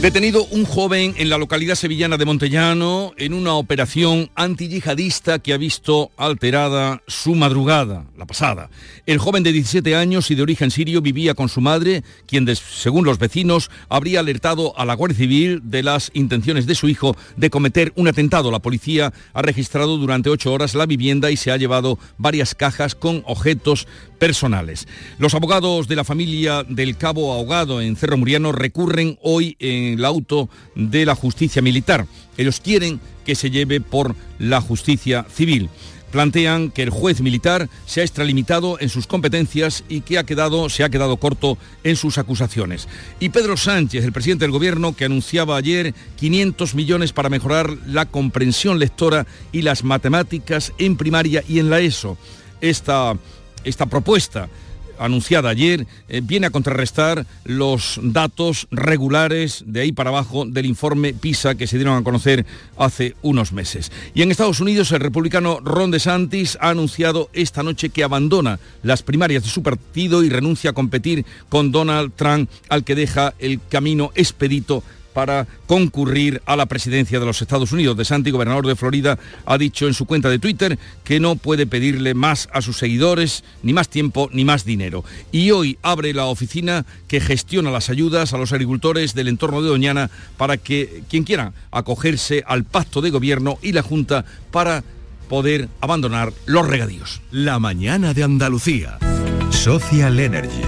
Detenido un joven en la localidad sevillana de Montellano en una operación antiyihadista que ha visto alterada su madrugada, la pasada. El joven de 17 años y de origen sirio vivía con su madre, quien, según los vecinos, habría alertado a la Guardia Civil de las intenciones de su hijo de cometer un atentado. La policía ha registrado durante ocho horas la vivienda y se ha llevado varias cajas con objetos personales. Los abogados de la familia del cabo ahogado en Cerro Muriano recurren hoy en el auto de la justicia militar. Ellos quieren que se lleve por la justicia civil plantean que el juez militar se ha extralimitado en sus competencias y que ha quedado, se ha quedado corto en sus acusaciones. Y Pedro Sánchez, el presidente del Gobierno, que anunciaba ayer 500 millones para mejorar la comprensión lectora y las matemáticas en primaria y en la ESO. Esta esta propuesta anunciada ayer eh, viene a contrarrestar los datos regulares de ahí para abajo del informe PISA que se dieron a conocer hace unos meses. Y en Estados Unidos el republicano Ron DeSantis ha anunciado esta noche que abandona las primarias de su partido y renuncia a competir con Donald Trump al que deja el camino expedito para concurrir a la presidencia de los Estados Unidos. De Santi, gobernador de Florida, ha dicho en su cuenta de Twitter que no puede pedirle más a sus seguidores, ni más tiempo, ni más dinero. Y hoy abre la oficina que gestiona las ayudas a los agricultores del entorno de Doñana para que quien quiera acogerse al pacto de gobierno y la Junta para poder abandonar los regadíos. La mañana de Andalucía. Social Energy.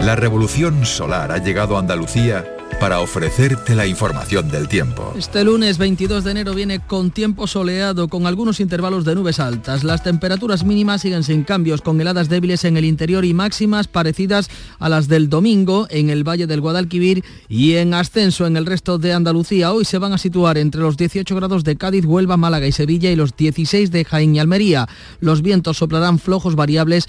La revolución solar ha llegado a Andalucía para ofrecerte la información del tiempo. Este lunes 22 de enero viene con tiempo soleado, con algunos intervalos de nubes altas. Las temperaturas mínimas siguen sin cambios, con heladas débiles en el interior y máximas parecidas a las del domingo en el Valle del Guadalquivir y en ascenso en el resto de Andalucía. Hoy se van a situar entre los 18 grados de Cádiz, Huelva, Málaga y Sevilla y los 16 de Jaén y Almería. Los vientos soplarán flojos variables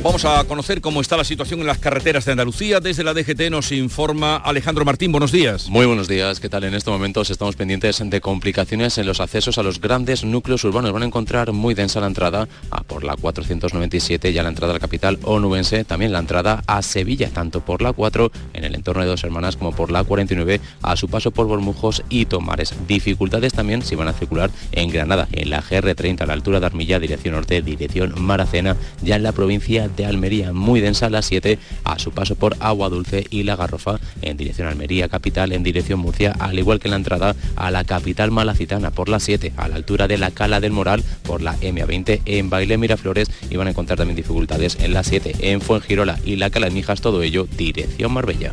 Vamos a conocer cómo está la situación en las carreteras de Andalucía. Desde la DGT nos informa Alejandro Martín. Buenos días. Muy buenos días. ¿Qué tal? En estos momentos estamos pendientes de complicaciones en los accesos a los grandes núcleos urbanos. Van a encontrar muy densa la entrada a por la 497 y a la entrada a la capital onubense. También la entrada a Sevilla, tanto por la 4 en el entorno de Dos Hermanas como por la 49 a su paso por Bormujos y Tomares. Dificultades también si van a circular en Granada, en la GR30 a la altura de Armilla, dirección norte, dirección Maracena, ya en la provincia de Almería, muy densa la 7 a su paso por Agua Dulce y La Garrofa en dirección Almería capital, en dirección Murcia, al igual que la entrada a la capital malacitana por la 7 a la altura de la Cala del Moral por la MA20 en Baile Miraflores y van a encontrar también dificultades en la 7 en Fuengirola y la Cala de Mijas, todo ello dirección Marbella.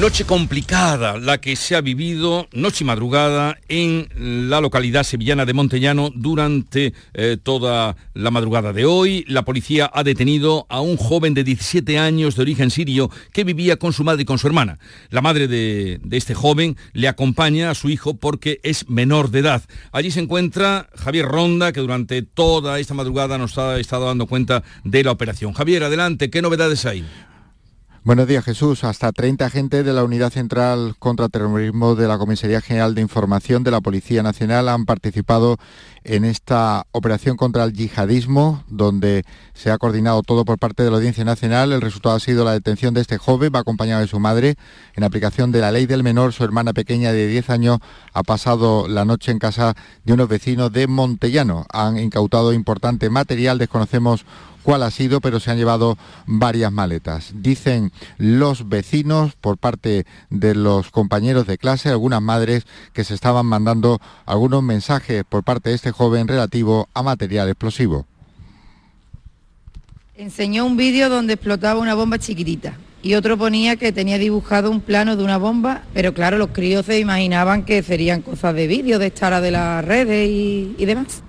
Noche complicada la que se ha vivido noche y madrugada en la localidad sevillana de Montellano durante eh, toda la madrugada de hoy. La policía ha detenido a un joven de 17 años de origen sirio que vivía con su madre y con su hermana. La madre de, de este joven le acompaña a su hijo porque es menor de edad. Allí se encuentra Javier Ronda que durante toda esta madrugada nos ha estado dando cuenta de la operación. Javier, adelante, ¿qué novedades hay? Buenos días, Jesús. Hasta 30 agentes de la Unidad Central contra Terrorismo de la Comisaría General de Información de la Policía Nacional han participado en esta operación contra el yihadismo, donde se ha coordinado todo por parte de la Audiencia Nacional. El resultado ha sido la detención de este joven, va acompañado de su madre. En aplicación de la ley del menor, su hermana pequeña de 10 años ha pasado la noche en casa de unos vecinos de Montellano. Han incautado importante material, desconocemos cuál ha sido, pero se han llevado varias maletas. Dicen los vecinos, por parte de los compañeros de clase, algunas madres, que se estaban mandando algunos mensajes por parte de este joven relativo a material explosivo. Enseñó un vídeo donde explotaba una bomba chiquitita y otro ponía que tenía dibujado un plano de una bomba, pero claro, los críos se imaginaban que serían cosas de vídeo, de estar de las redes y, y demás.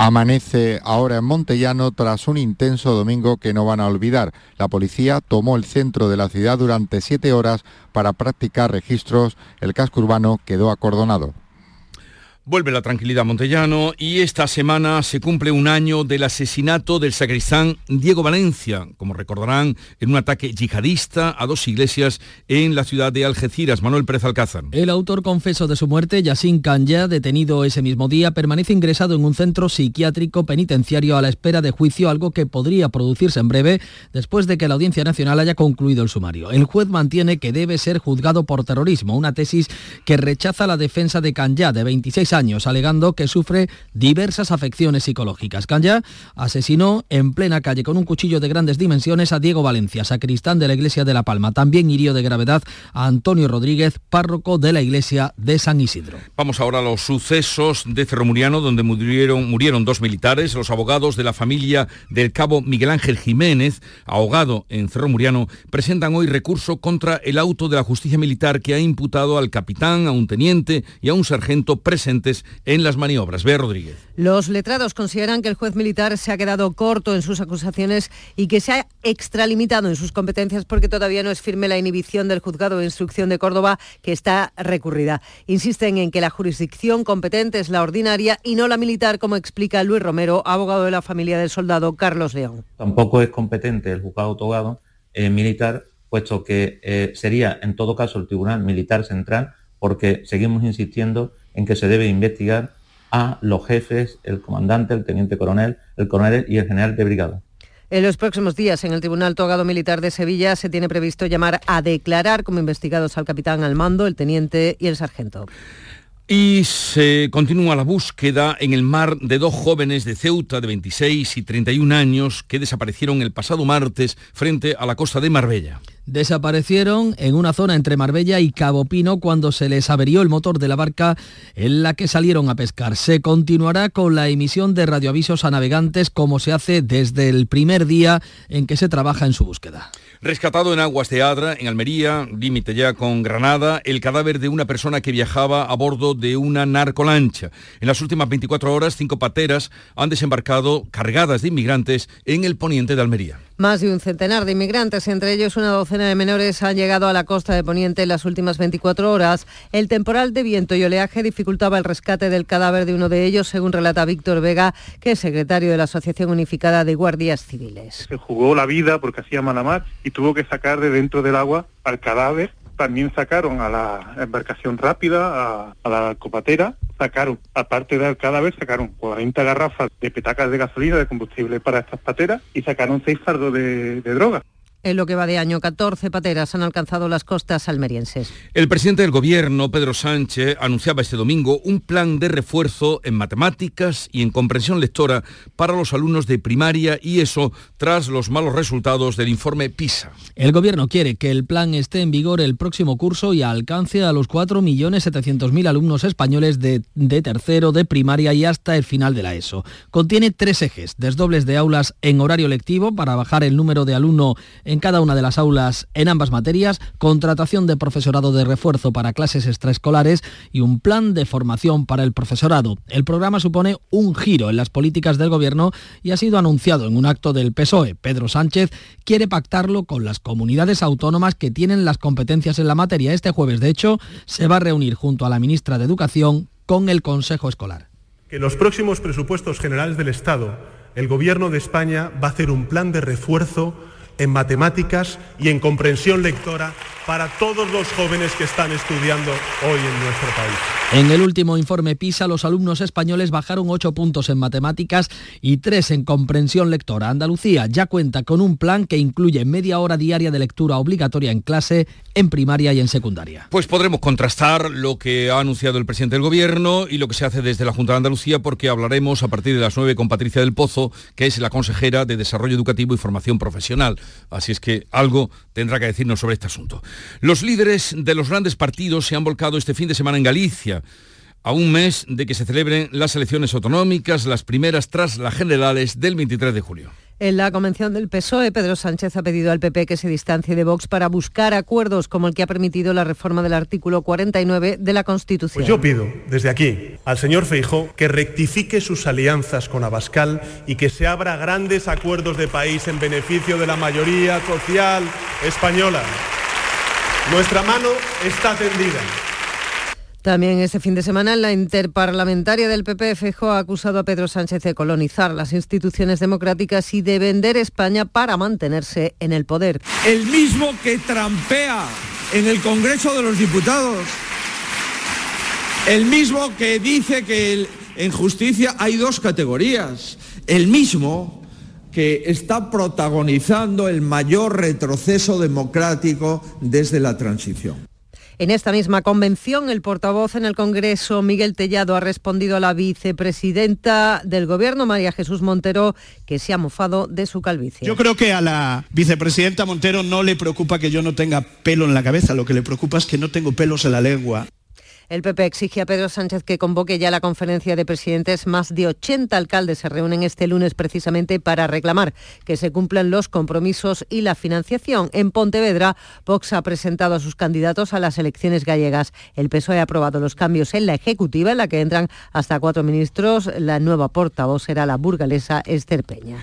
Amanece ahora en Montellano tras un intenso domingo que no van a olvidar. La policía tomó el centro de la ciudad durante siete horas para practicar registros. El casco urbano quedó acordonado. Vuelve la tranquilidad Montellano y esta semana se cumple un año del asesinato del sacristán Diego Valencia, como recordarán, en un ataque yihadista a dos iglesias en la ciudad de Algeciras. Manuel Pérez Alcázar. El autor confeso de su muerte, Yassin Kanya, detenido ese mismo día, permanece ingresado en un centro psiquiátrico penitenciario a la espera de juicio, algo que podría producirse en breve después de que la Audiencia Nacional haya concluido el sumario. El juez mantiene que debe ser juzgado por terrorismo, una tesis que rechaza la defensa de Kanya, de 26 años alegando que sufre diversas afecciones psicológicas. Canya asesinó en plena calle con un cuchillo de grandes dimensiones a Diego Valencia, sacristán de la iglesia de La Palma. También hirió de gravedad a Antonio Rodríguez, párroco de la iglesia de San Isidro. Vamos ahora a los sucesos de Cerromuriano, donde murieron, murieron dos militares. Los abogados de la familia del cabo Miguel Ángel Jiménez, ahogado en Cerro Muriano, presentan hoy recurso contra el auto de la justicia militar que ha imputado al capitán, a un teniente y a un sargento presente en las maniobras. Bea Rodríguez. Los letrados consideran que el juez militar se ha quedado corto en sus acusaciones y que se ha extralimitado en sus competencias porque todavía no es firme la inhibición del juzgado de instrucción de Córdoba que está recurrida. Insisten en que la jurisdicción competente es la ordinaria y no la militar, como explica Luis Romero, abogado de la familia del soldado Carlos León. Tampoco es competente el juzgado togado eh, militar, puesto que eh, sería en todo caso el Tribunal Militar Central, porque seguimos insistiendo en que se debe investigar a los jefes, el comandante, el teniente coronel, el coronel y el general de brigada. En los próximos días, en el Tribunal Togado Militar de Sevilla, se tiene previsto llamar a declarar como investigados al capitán al mando, el teniente y el sargento. Y se continúa la búsqueda en el mar de dos jóvenes de Ceuta de 26 y 31 años que desaparecieron el pasado martes frente a la costa de Marbella. Desaparecieron en una zona entre Marbella y Cabo Pino cuando se les averió el motor de la barca en la que salieron a pescar. Se continuará con la emisión de radioavisos a navegantes como se hace desde el primer día en que se trabaja en su búsqueda. Rescatado en aguas de Adra, en Almería, límite ya con Granada, el cadáver de una persona que viajaba a bordo de una narcolancha. En las últimas 24 horas, cinco pateras han desembarcado cargadas de inmigrantes en el poniente de Almería. Más de un centenar de inmigrantes, entre ellos una docena de menores, han llegado a la costa de Poniente en las últimas 24 horas. El temporal de viento y oleaje dificultaba el rescate del cadáver de uno de ellos, según relata Víctor Vega, que es secretario de la Asociación Unificada de Guardias Civiles. Se jugó la vida porque hacía mala mar y tuvo que sacar de dentro del agua al cadáver también sacaron a la embarcación rápida, a, la copatera, sacaron, aparte del cadáver, sacaron 40 garrafas de petacas de gasolina, de combustible para estas pateras y sacaron seis fardos de, de droga. En lo que va de año, 14 pateras han alcanzado las costas almerienses. El presidente del Gobierno, Pedro Sánchez, anunciaba este domingo un plan de refuerzo en matemáticas y en comprensión lectora para los alumnos de primaria y eso tras los malos resultados del informe PISA. El Gobierno quiere que el plan esté en vigor el próximo curso y alcance a los 4.700.000 alumnos españoles de, de tercero, de primaria y hasta el final de la ESO. Contiene tres ejes, desdobles de aulas en horario lectivo para bajar el número de alumnos en cada una de las aulas en ambas materias, contratación de profesorado de refuerzo para clases extraescolares y un plan de formación para el profesorado. El programa supone un giro en las políticas del Gobierno y ha sido anunciado en un acto del PSOE. Pedro Sánchez quiere pactarlo con las comunidades autónomas que tienen las competencias en la materia. Este jueves, de hecho, se va a reunir junto a la ministra de Educación con el Consejo Escolar. En los próximos presupuestos generales del Estado, el Gobierno de España va a hacer un plan de refuerzo en matemáticas y en comprensión lectora para todos los jóvenes que están estudiando hoy en nuestro país. En el último informe PISA, los alumnos españoles bajaron 8 puntos en matemáticas y 3 en comprensión lectora. Andalucía ya cuenta con un plan que incluye media hora diaria de lectura obligatoria en clase, en primaria y en secundaria. Pues podremos contrastar lo que ha anunciado el presidente del Gobierno y lo que se hace desde la Junta de Andalucía porque hablaremos a partir de las 9 con Patricia del Pozo, que es la consejera de Desarrollo Educativo y Formación Profesional. Así es que algo tendrá que decirnos sobre este asunto. Los líderes de los grandes partidos se han volcado este fin de semana en Galicia a un mes de que se celebren las elecciones autonómicas, las primeras tras las generales del 23 de julio. En la convención del PSOE, Pedro Sánchez ha pedido al PP que se distancie de Vox para buscar acuerdos como el que ha permitido la reforma del artículo 49 de la Constitución. Pues yo pido desde aquí al señor Feijó que rectifique sus alianzas con Abascal y que se abra grandes acuerdos de país en beneficio de la mayoría social española. Nuestra mano está tendida. También este fin de semana la interparlamentaria del PP Fejo ha acusado a Pedro Sánchez de colonizar las instituciones democráticas y de vender España para mantenerse en el poder. El mismo que trampea en el Congreso de los Diputados. El mismo que dice que en justicia hay dos categorías. El mismo que está protagonizando el mayor retroceso democrático desde la transición. En esta misma convención, el portavoz en el Congreso, Miguel Tellado, ha respondido a la vicepresidenta del Gobierno, María Jesús Montero, que se ha mofado de su calvicie. Yo creo que a la vicepresidenta Montero no le preocupa que yo no tenga pelo en la cabeza, lo que le preocupa es que no tengo pelos en la lengua. El PP exige a Pedro Sánchez que convoque ya la conferencia de presidentes. Más de 80 alcaldes se reúnen este lunes precisamente para reclamar que se cumplan los compromisos y la financiación. En Pontevedra, Vox ha presentado a sus candidatos a las elecciones gallegas. El PSOE ha aprobado los cambios en la ejecutiva, en la que entran hasta cuatro ministros. La nueva portavoz será la burgalesa Esther Peña.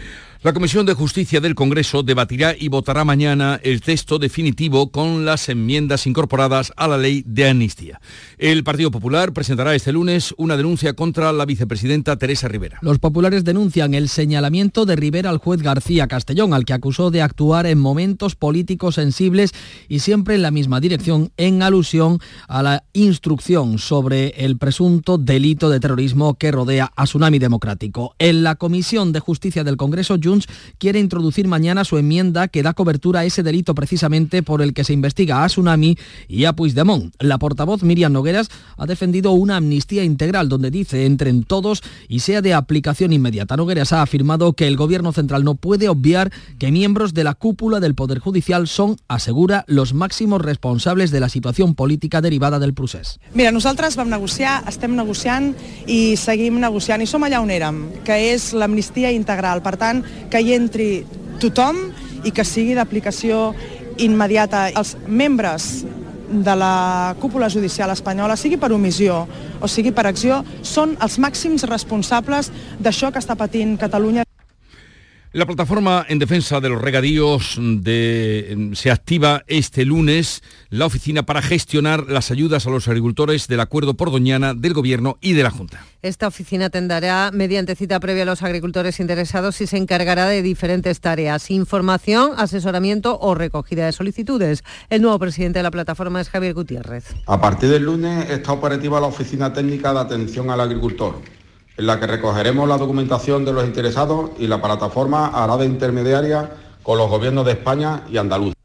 La Comisión de Justicia del Congreso debatirá y votará mañana el texto definitivo con las enmiendas incorporadas a la ley de amnistía. El Partido Popular presentará este lunes una denuncia contra la vicepresidenta Teresa Rivera. Los populares denuncian el señalamiento de Rivera al juez García Castellón, al que acusó de actuar en momentos políticos sensibles y siempre en la misma dirección, en alusión a la instrucción sobre el presunto delito de terrorismo que rodea a Tsunami Democrático. En la Comisión de Justicia del Congreso, quiere introducir mañana su enmienda que da cobertura a ese delito precisamente por el que se investiga a Tsunami y a Puigdemont. La portavoz Miriam Nogueras ha defendido una amnistía integral donde dice entren todos y sea de aplicación inmediata. Nogueras ha afirmado que el gobierno central no puede obviar que miembros de la cúpula del Poder Judicial son, asegura, los máximos responsables de la situación política derivada del procés. Mira, nosaltres vam negociar, estem negociant i seguim negociant i som allà on érem, que és l'amnistia integral. Per que hi entri tothom i que sigui d'aplicació immediata. Els membres de la cúpula judicial espanyola, sigui per omissió o sigui per acció, són els màxims responsables d'això que està patint Catalunya. La plataforma en defensa de los regadíos de, se activa este lunes la oficina para gestionar las ayudas a los agricultores del acuerdo por Doñana del Gobierno y de la Junta. Esta oficina atenderá mediante cita previa a los agricultores interesados y se encargará de diferentes tareas, información, asesoramiento o recogida de solicitudes. El nuevo presidente de la plataforma es Javier Gutiérrez. A partir del lunes está operativa la oficina técnica de atención al agricultor en la que recogeremos la documentación de los interesados y la plataforma hará de intermediaria con los gobiernos de España y Andalucía.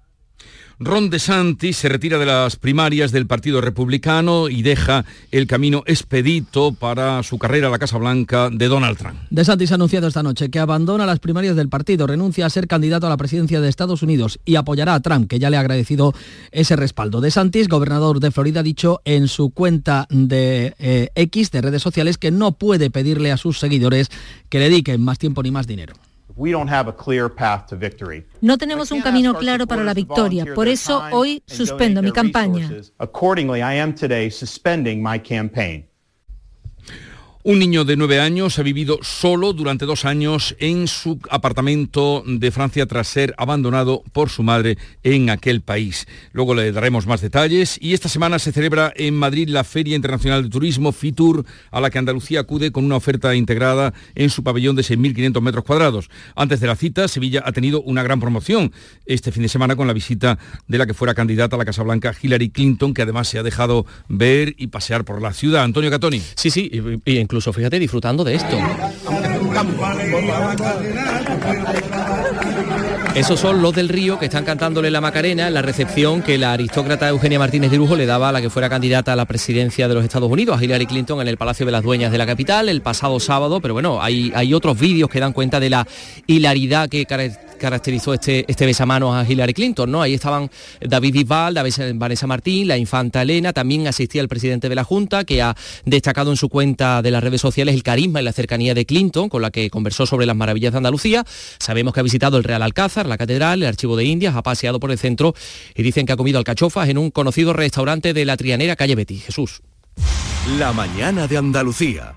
Ron DeSantis se retira de las primarias del Partido Republicano y deja el camino expedito para su carrera a la Casa Blanca de Donald Trump. DeSantis ha anunciado esta noche que abandona las primarias del partido, renuncia a ser candidato a la presidencia de Estados Unidos y apoyará a Trump, que ya le ha agradecido ese respaldo. DeSantis, gobernador de Florida, ha dicho en su cuenta de eh, X de redes sociales que no puede pedirle a sus seguidores que le dediquen más tiempo ni más dinero. No tenemos un camino claro para la victoria, por eso hoy suspendo mi campaña. Un niño de nueve años ha vivido solo durante dos años en su apartamento de Francia tras ser abandonado por su madre en aquel país. Luego le daremos más detalles y esta semana se celebra en Madrid la Feria Internacional de Turismo FITUR a la que Andalucía acude con una oferta integrada en su pabellón de 6.500 metros cuadrados. Antes de la cita, Sevilla ha tenido una gran promoción este fin de semana con la visita de la que fuera candidata a la Casa Blanca Hillary Clinton, que además se ha dejado ver y pasear por la ciudad. Antonio Catoni. Sí, sí, incluso, fíjate, disfrutando de esto. Esos son los del Río que están cantándole la Macarena en la recepción que la aristócrata Eugenia Martínez de Lujo le daba a la que fuera candidata a la presidencia de los Estados Unidos, a Hillary Clinton, en el Palacio de las Dueñas de la capital el pasado sábado. Pero bueno, hay, hay otros vídeos que dan cuenta de la hilaridad que caracterizó este, este besamanos a Hillary Clinton, ¿no? Ahí estaban David Bisbal, Vanessa Martín, la infanta Elena, también asistía el presidente de la Junta, que ha destacado en su cuenta de las redes sociales el carisma y la cercanía de Clinton, con la que conversó sobre las maravillas de Andalucía. Sabemos que ha visitado el Real Alcázar, la Catedral, el Archivo de Indias, ha paseado por el centro y dicen que ha comido alcachofas en un conocido restaurante de la Trianera, calle Betty. Jesús. La mañana de Andalucía.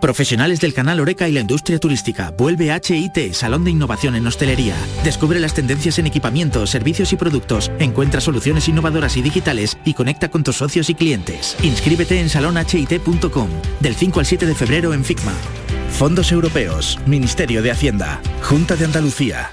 Profesionales del canal Oreca y la industria turística. Vuelve HIT, Salón de Innovación en Hostelería. Descubre las tendencias en equipamiento, servicios y productos. Encuentra soluciones innovadoras y digitales y conecta con tus socios y clientes. Inscríbete en salonhit.com del 5 al 7 de febrero en FICMA. Fondos Europeos, Ministerio de Hacienda, Junta de Andalucía.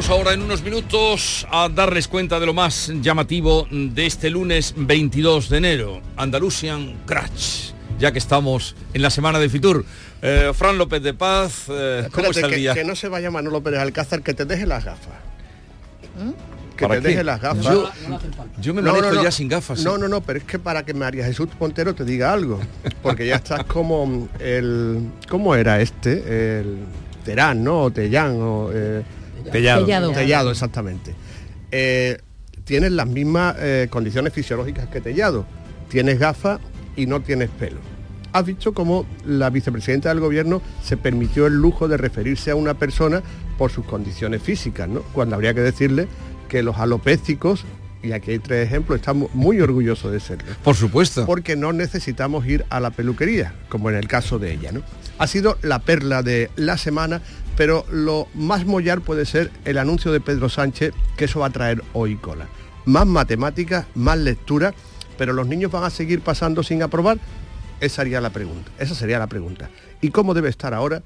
Vamos ahora en unos minutos a darles cuenta de lo más llamativo de este lunes 22 de enero, Andalusian Crash, ya que estamos en la semana de Fitur. Eh, Fran López de Paz, eh, ¿cómo Espérate, está el que, día? que no se vaya Manolo Pérez Alcázar, que te deje las gafas. Que ¿Para te qué? deje las gafas. Yo- yo me manejo ya sin gafas, No, ¿eh? no, no, pero es que para que María Jesús Pontero te diga algo. Porque ya estás como el... ¿Cómo era este? El Terán, ¿no? O Tellán, o... eh, Tellado. Tellado. Tellado. exactamente. Eh, tienes las mismas eh, condiciones fisiológicas que Tellado. Tienes gafas y no tienes pelo. Has visto cómo la vicepresidenta del gobierno se permitió el lujo de referirse a una persona por sus condiciones físicas, ¿no? Cuando habría que decirle que los alopécicos, y aquí hay tres ejemplos, estamos muy orgullosos de serlo. Por supuesto. Porque no necesitamos ir a la peluquería, como en el caso de ella, ¿no? Ha sido la perla de la semana, pero lo más mollar puede ser el anuncio de Pedro Sánchez, que eso va a traer hoy cola. Más matemáticas, más lectura, pero los niños van a seguir pasando sin aprobar. Esa sería la pregunta. Esa sería la pregunta. ¿Y cómo debe estar ahora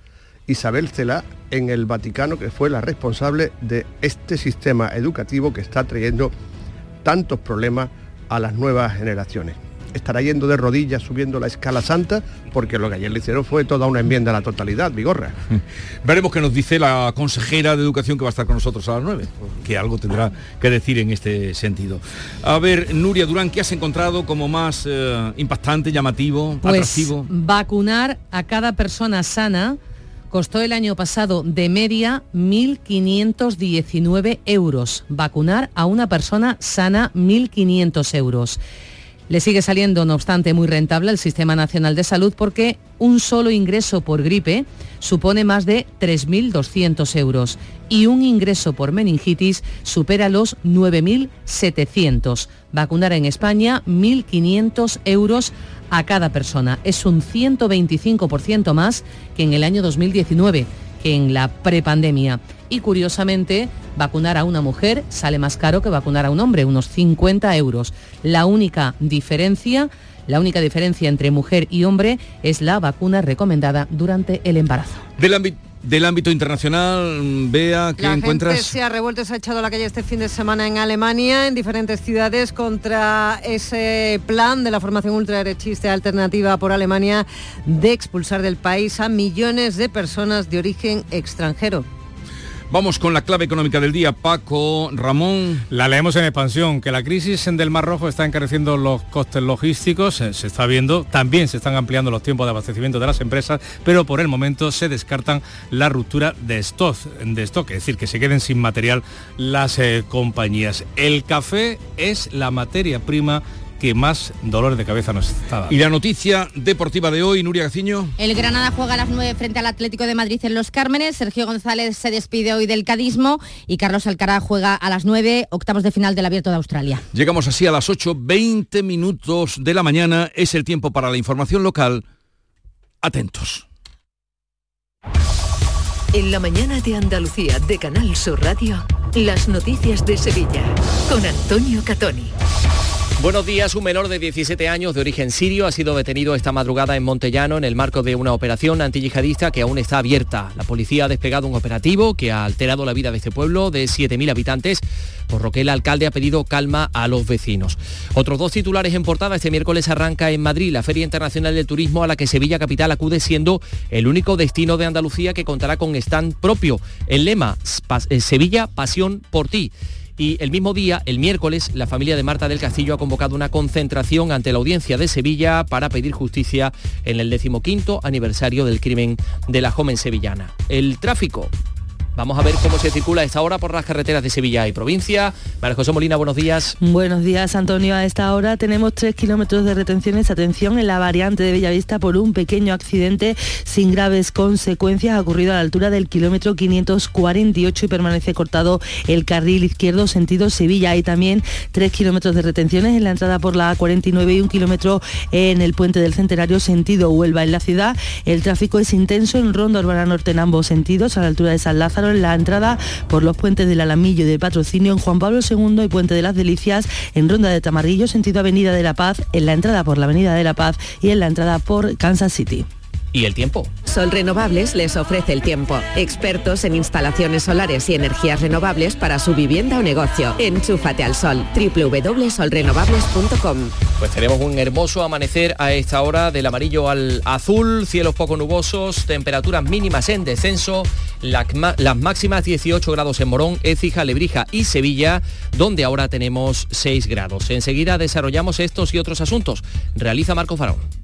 Isabel Celá en el Vaticano, que fue la responsable de este sistema educativo que está trayendo tantos problemas a las nuevas generaciones? Estará yendo de rodillas subiendo la escala santa, porque lo que ayer le hicieron fue toda una enmienda a la totalidad, Vigorra. Veremos qué nos dice la consejera de Educación que va a estar con nosotros a las 9, que algo tendrá que decir en este sentido. A ver, Nuria Durán, ¿qué has encontrado como más eh, impactante, llamativo, Pues atractivo? vacunar a cada persona sana costó el año pasado de media 1.519 euros. Vacunar a una persona sana 1.500 euros. Le sigue saliendo, no obstante, muy rentable al Sistema Nacional de Salud porque un solo ingreso por gripe supone más de 3.200 euros y un ingreso por meningitis supera los 9.700. Vacunar en España 1.500 euros a cada persona. Es un 125% más que en el año 2019, que en la prepandemia. Y curiosamente, vacunar a una mujer sale más caro que vacunar a un hombre, unos 50 euros. La única diferencia, la única diferencia entre mujer y hombre es la vacuna recomendada durante el embarazo. Del ámbito internacional, Bea, ¿qué La encuentras? gente se ha revuelto, se ha echado a la calle este fin de semana en Alemania, en diferentes ciudades, contra ese plan de la formación ultraderechista alternativa por Alemania de expulsar del país a millones de personas de origen extranjero. Vamos con la clave económica del día, Paco, Ramón. La leemos en expansión, que la crisis del Mar Rojo está encareciendo los costes logísticos, se, se está viendo, también se están ampliando los tiempos de abastecimiento de las empresas, pero por el momento se descartan la ruptura de stock, de stock es decir, que se queden sin material las eh, compañías. El café es la materia prima que más dolores de cabeza nos está dando. Y la noticia deportiva de hoy, Nuria Gaciño. El Granada juega a las 9 frente al Atlético de Madrid en Los Cármenes. Sergio González se despide hoy del cadismo y Carlos Alcaraz juega a las 9, octavos de final del Abierto de Australia. Llegamos así a las 8, 20 minutos de la mañana. Es el tiempo para la información local. Atentos. En la mañana de Andalucía de Canal Sur Radio, las noticias de Sevilla con Antonio Catoni. Buenos días, un menor de 17 años de origen sirio ha sido detenido esta madrugada en Montellano en el marco de una operación antiyihadista que aún está abierta. La policía ha desplegado un operativo que ha alterado la vida de este pueblo de 7.000 habitantes, por lo que el alcalde ha pedido calma a los vecinos. Otros dos titulares en portada este miércoles arranca en Madrid la Feria Internacional del Turismo a la que Sevilla Capital acude siendo el único destino de Andalucía que contará con stand propio. El lema Sevilla Pasión por ti. Y el mismo día, el miércoles, la familia de Marta del Castillo ha convocado una concentración ante la audiencia de Sevilla para pedir justicia en el decimoquinto aniversario del crimen de la joven sevillana. El tráfico Vamos a ver cómo se circula esta hora por las carreteras de Sevilla y provincia. María José Molina, buenos días. Buenos días, Antonio. A esta hora tenemos tres kilómetros de retenciones. Atención en la variante de Bellavista por un pequeño accidente sin graves consecuencias. Ha ocurrido a la altura del kilómetro 548 y permanece cortado el carril izquierdo sentido Sevilla. Hay también tres kilómetros de retenciones en la entrada por la A49 y un kilómetro en el puente del Centenario sentido Huelva. En la ciudad el tráfico es intenso en Ronda Urbana Norte en ambos sentidos, a la altura de San Lázaro en la entrada por los puentes del Alamillo de Patrocinio en Juan Pablo II y Puente de las Delicias, en Ronda de Tamarguillo, sentido Avenida de la Paz, en la entrada por la Avenida de la Paz y en la entrada por Kansas City. ¿Y el tiempo? Sol Renovables les ofrece el tiempo. Expertos en instalaciones solares y energías renovables para su vivienda o negocio. Enchúfate al sol. www.solrenovables.com Pues tenemos un hermoso amanecer a esta hora del amarillo al azul, cielos poco nubosos, temperaturas mínimas en descenso, las máximas 18 grados en Morón, Écija, Lebrija y Sevilla, donde ahora tenemos 6 grados. Enseguida desarrollamos estos y otros asuntos. Realiza Marco Farón.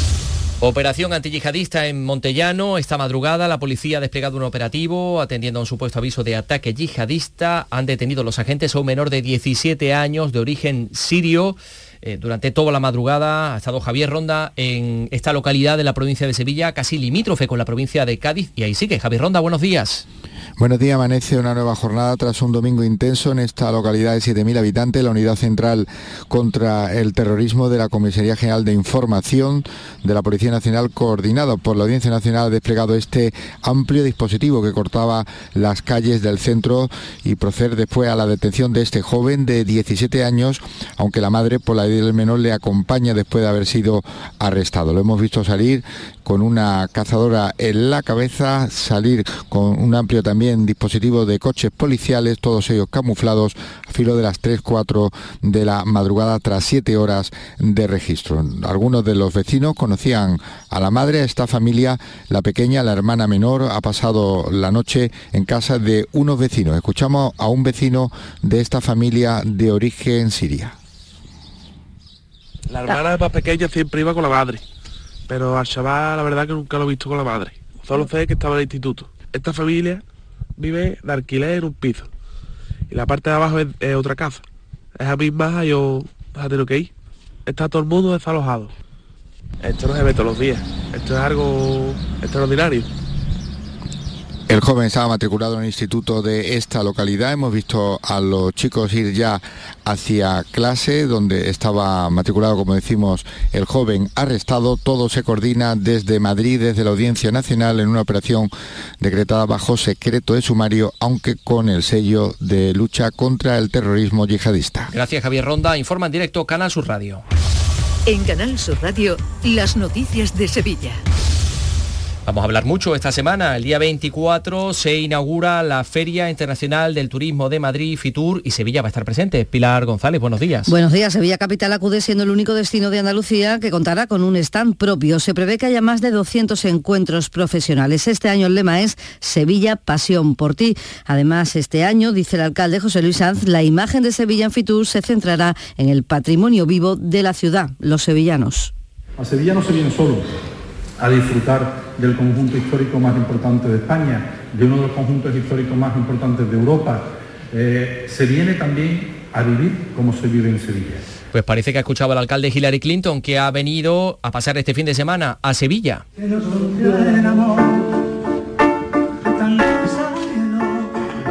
Operación antiyihadista en Montellano. Esta madrugada la policía ha desplegado un operativo atendiendo a un supuesto aviso de ataque yihadista. Han detenido los agentes a un menor de 17 años de origen sirio. Eh, durante toda la madrugada ha estado Javier Ronda en esta localidad de la provincia de Sevilla, casi limítrofe con la provincia de Cádiz. Y ahí sigue. Javier Ronda, buenos días. Buenos días, amanece una nueva jornada tras un domingo intenso en esta localidad de 7.000 habitantes, la unidad central contra el terrorismo de la Comisaría General de Información de la Policía Nacional, coordinado por la Audiencia Nacional, ha desplegado este amplio dispositivo que cortaba las calles del centro y proceder después a la detención de este joven de 17 años, aunque la madre por la edad del menor le acompaña después de haber sido arrestado. Lo hemos visto salir con una cazadora en la cabeza, salir con un amplio también dispositivo de coches policiales, todos ellos camuflados, a filo de las 3, 4 de la madrugada tras 7 horas de registro. Algunos de los vecinos conocían a la madre, a esta familia, la pequeña, la hermana menor, ha pasado la noche en casa de unos vecinos. Escuchamos a un vecino de esta familia de origen siria. La hermana más pequeña siempre iba con la madre pero al chaval la verdad que nunca lo he visto con la madre. Solo sé que estaba en el instituto. Esta familia vive de alquiler en un piso. Y la parte de abajo es, otra casa. Esa misma yo tener lo que ir. Está todo el mundo desalojado. Esto no se ve todos los días. Esto es algo extraordinario. El joven estaba matriculado en el instituto de esta localidad. Hemos visto a los chicos ir ya hacia clase, donde estaba matriculado, como decimos, el joven arrestado. Todo se coordina desde Madrid, desde la Audiencia Nacional, en una operación decretada bajo secreto de sumario, aunque con el sello de lucha contra el terrorismo yihadista. Gracias, Javier Ronda. Informa en directo Canal Sur Radio. En Canal Sur Radio, las noticias de Sevilla. Vamos a hablar mucho esta semana. El día 24 se inaugura la Feria Internacional del Turismo de Madrid, Fitur, y Sevilla va a estar presente. Pilar González, buenos días. Buenos días. Sevilla Capital acude siendo el único destino de Andalucía que contará con un stand propio. Se prevé que haya más de 200 encuentros profesionales. Este año el lema es Sevilla, pasión por ti. Además, este año, dice el alcalde José Luis Sanz, la imagen de Sevilla en Fitur se centrará en el patrimonio vivo de la ciudad, los sevillanos. A Sevilla no se viene solo a disfrutar del conjunto histórico más importante de España, de uno de los conjuntos históricos más importantes de Europa. Eh, se viene también a vivir como se vive en Sevilla. Pues parece que ha escuchado al alcalde Hillary Clinton que ha venido a pasar este fin de semana a Sevilla.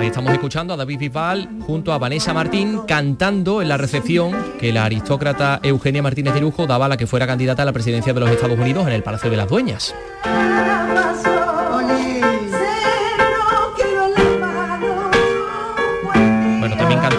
Ahí estamos escuchando a David Bisbal junto a Vanessa Martín cantando en la recepción que la aristócrata Eugenia Martínez de Lujo daba a la que fuera candidata a la presidencia de los Estados Unidos en el Palacio de las Dueñas.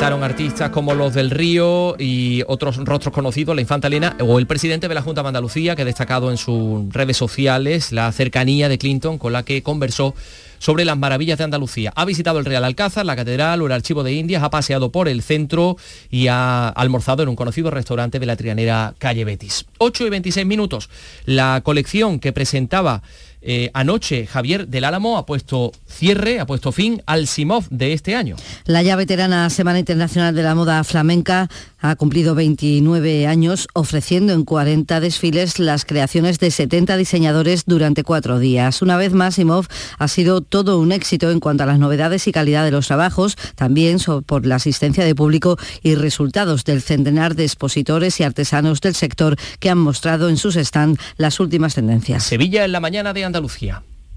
Cantaron artistas como los del Río y otros rostros conocidos, la infanta Elena o el presidente de la Junta de Andalucía, que ha destacado en sus redes sociales la cercanía de Clinton con la que conversó sobre las maravillas de Andalucía. Ha visitado el Real Alcázar, la Catedral o el Archivo de Indias, ha paseado por el centro y ha almorzado en un conocido restaurante de la trianera Calle Betis. 8 y 26 minutos. La colección que presentaba eh, anoche Javier del Álamo ha puesto cierre, ha puesto fin al Simov de este año. La ya veterana Semana Internacional de la Moda Flamenca ha cumplido 29 años ofreciendo en 40 desfiles las creaciones de 70 diseñadores durante cuatro días. Una vez más, Simov ha sido todo un éxito en cuanto a las novedades y calidad de los trabajos, también por la asistencia de público y resultados del centenar de expositores y artesanos del sector que han mostrado en sus stands las últimas tendencias. Sevilla en la mañana de Andalucía.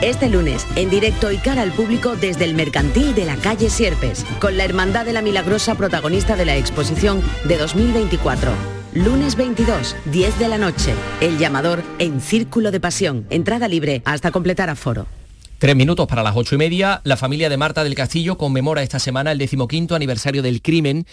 Este lunes, en directo y cara al público desde el Mercantil de la calle Sierpes, con la Hermandad de la Milagrosa protagonista de la exposición de 2024. Lunes 22, 10 de la noche. El llamador en Círculo de Pasión. Entrada libre hasta completar aforo. Tres minutos para las ocho y media. La familia de Marta del Castillo conmemora esta semana el decimoquinto aniversario del crimen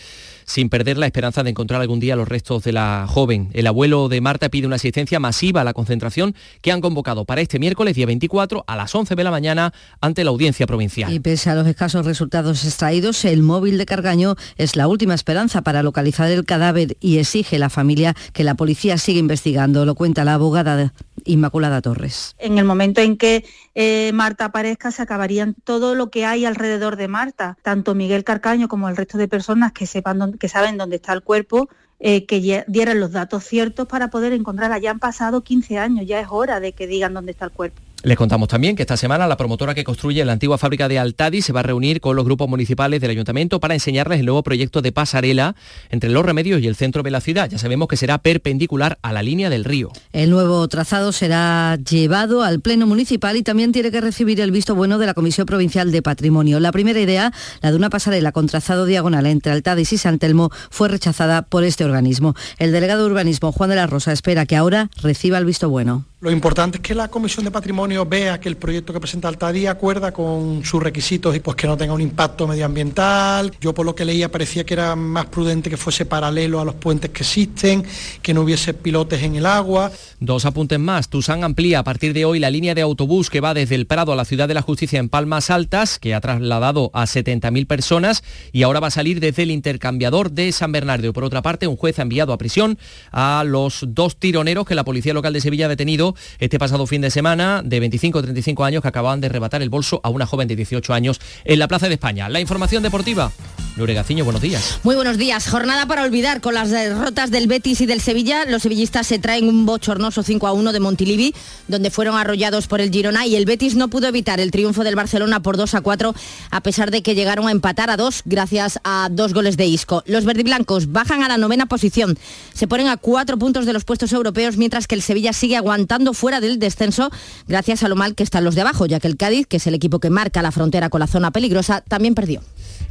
sin perder la esperanza de encontrar algún día los restos de la joven. El abuelo de Marta pide una asistencia masiva a la concentración que han convocado para este miércoles, día 24, a las 11 de la mañana ante la audiencia provincial. Y pese a los escasos resultados extraídos, el móvil de Cargaño es la última esperanza para localizar el cadáver y exige la familia que la policía siga investigando. Lo cuenta la abogada Inmaculada Torres. En el momento en que eh, Marta aparezca, se acabarían todo lo que hay alrededor de Marta. Tanto Miguel Carcaño como el resto de personas que, sepan que saben dónde está el cuerpo, eh, que dieran los datos ciertos para poder encontrarla. Ya han pasado 15 años, ya es hora de que digan dónde está el cuerpo. Les contamos también que esta semana la promotora que construye la antigua fábrica de Altadi se va a reunir con los grupos municipales del ayuntamiento para enseñarles el nuevo proyecto de pasarela entre los remedios y el centro de la ciudad. Ya sabemos que será perpendicular a la línea del río. El nuevo trazado será llevado al Pleno Municipal y también tiene que recibir el visto bueno de la Comisión Provincial de Patrimonio. La primera idea, la de una pasarela con trazado diagonal entre Altadis y San Telmo, fue rechazada por este organismo. El delegado de urbanismo, Juan de la Rosa, espera que ahora reciba el visto bueno. Lo importante es que la Comisión de Patrimonio vea que el proyecto que presenta Altadí acuerda con sus requisitos y pues que no tenga un impacto medioambiental. Yo por lo que leía parecía que era más prudente que fuese paralelo a los puentes que existen, que no hubiese pilotes en el agua. Dos apuntes más. Tusan amplía a partir de hoy la línea de autobús que va desde el Prado a la Ciudad de la Justicia en Palmas Altas, que ha trasladado a 70.000 personas y ahora va a salir desde el intercambiador de San Bernardo. Por otra parte, un juez ha enviado a prisión a los dos tironeros que la Policía Local de Sevilla ha detenido este pasado fin de semana de 25 o 35 años que acababan de arrebatar el bolso a una joven de 18 años en la Plaza de España. La información deportiva. Nure Gaciño, buenos días. Muy buenos días. Jornada para olvidar. Con las derrotas del Betis y del Sevilla, los sevillistas se traen un bochornoso 5 a 1 de Montilivi, donde fueron arrollados por el Girona y el Betis no pudo evitar el triunfo del Barcelona por 2 a 4, a pesar de que llegaron a empatar a 2 gracias a dos goles de Isco. Los verdiblancos bajan a la novena posición. Se ponen a cuatro puntos de los puestos europeos, mientras que el Sevilla sigue aguantando fuera del descenso gracias a lo mal que están los de abajo, ya que el Cádiz, que es el equipo que marca la frontera con la zona peligrosa, también perdió.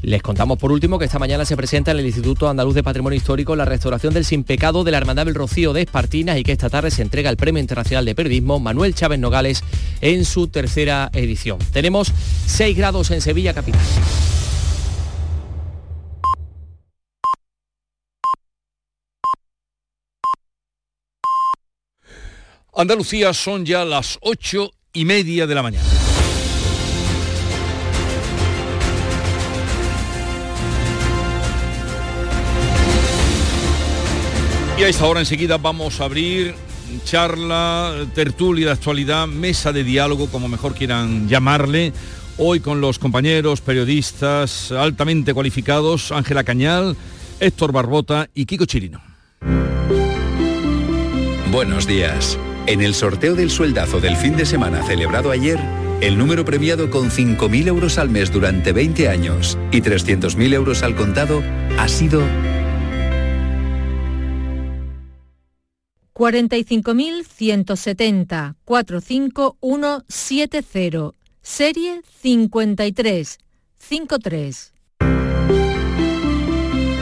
Les contamos por último que esta mañana se presenta en el Instituto Andaluz de Patrimonio Histórico la restauración del sin pecado de la Hermandad del Rocío de Espartinas y que esta tarde se entrega el Premio Internacional de Periodismo Manuel Chávez Nogales en su tercera edición. Tenemos 6 grados en Sevilla capital. Andalucía son ya las ocho y media de la mañana. Y a esta hora enseguida vamos a abrir charla, tertulia de actualidad, mesa de diálogo, como mejor quieran llamarle, hoy con los compañeros periodistas altamente cualificados, Ángela Cañal, Héctor Barbota y Kiko Chirino. Buenos días. En el sorteo del sueldazo del fin de semana celebrado ayer, el número premiado con 5.000 euros al mes durante 20 años y 300.000 euros al contado ha sido 45.170 45170 serie 53 53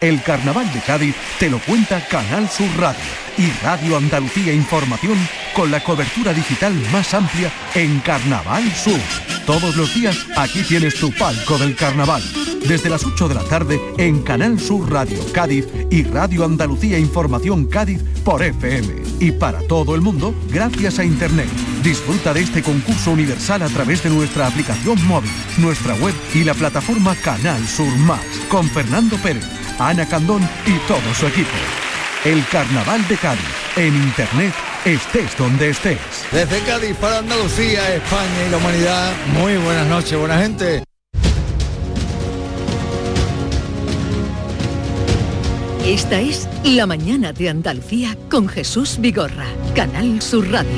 El Carnaval de Cádiz te lo cuenta Canal Sur Radio y Radio Andalucía Información con la cobertura digital más amplia en Carnaval Sur. Todos los días aquí tienes tu palco del carnaval. Desde las 8 de la tarde en Canal Sur Radio Cádiz y Radio Andalucía Información Cádiz por FM. Y para todo el mundo, gracias a Internet. Disfruta de este concurso universal a través de nuestra aplicación móvil, nuestra web y la plataforma Canal Sur Más, con Fernando Pérez, Ana Candón y todo su equipo. El Carnaval de Cádiz, en Internet, estés donde estés. Desde Cádiz para Andalucía, España y la humanidad, muy buenas noches, buena gente. Esta es La Mañana de Andalucía con Jesús Vigorra, Canal Sur Radio.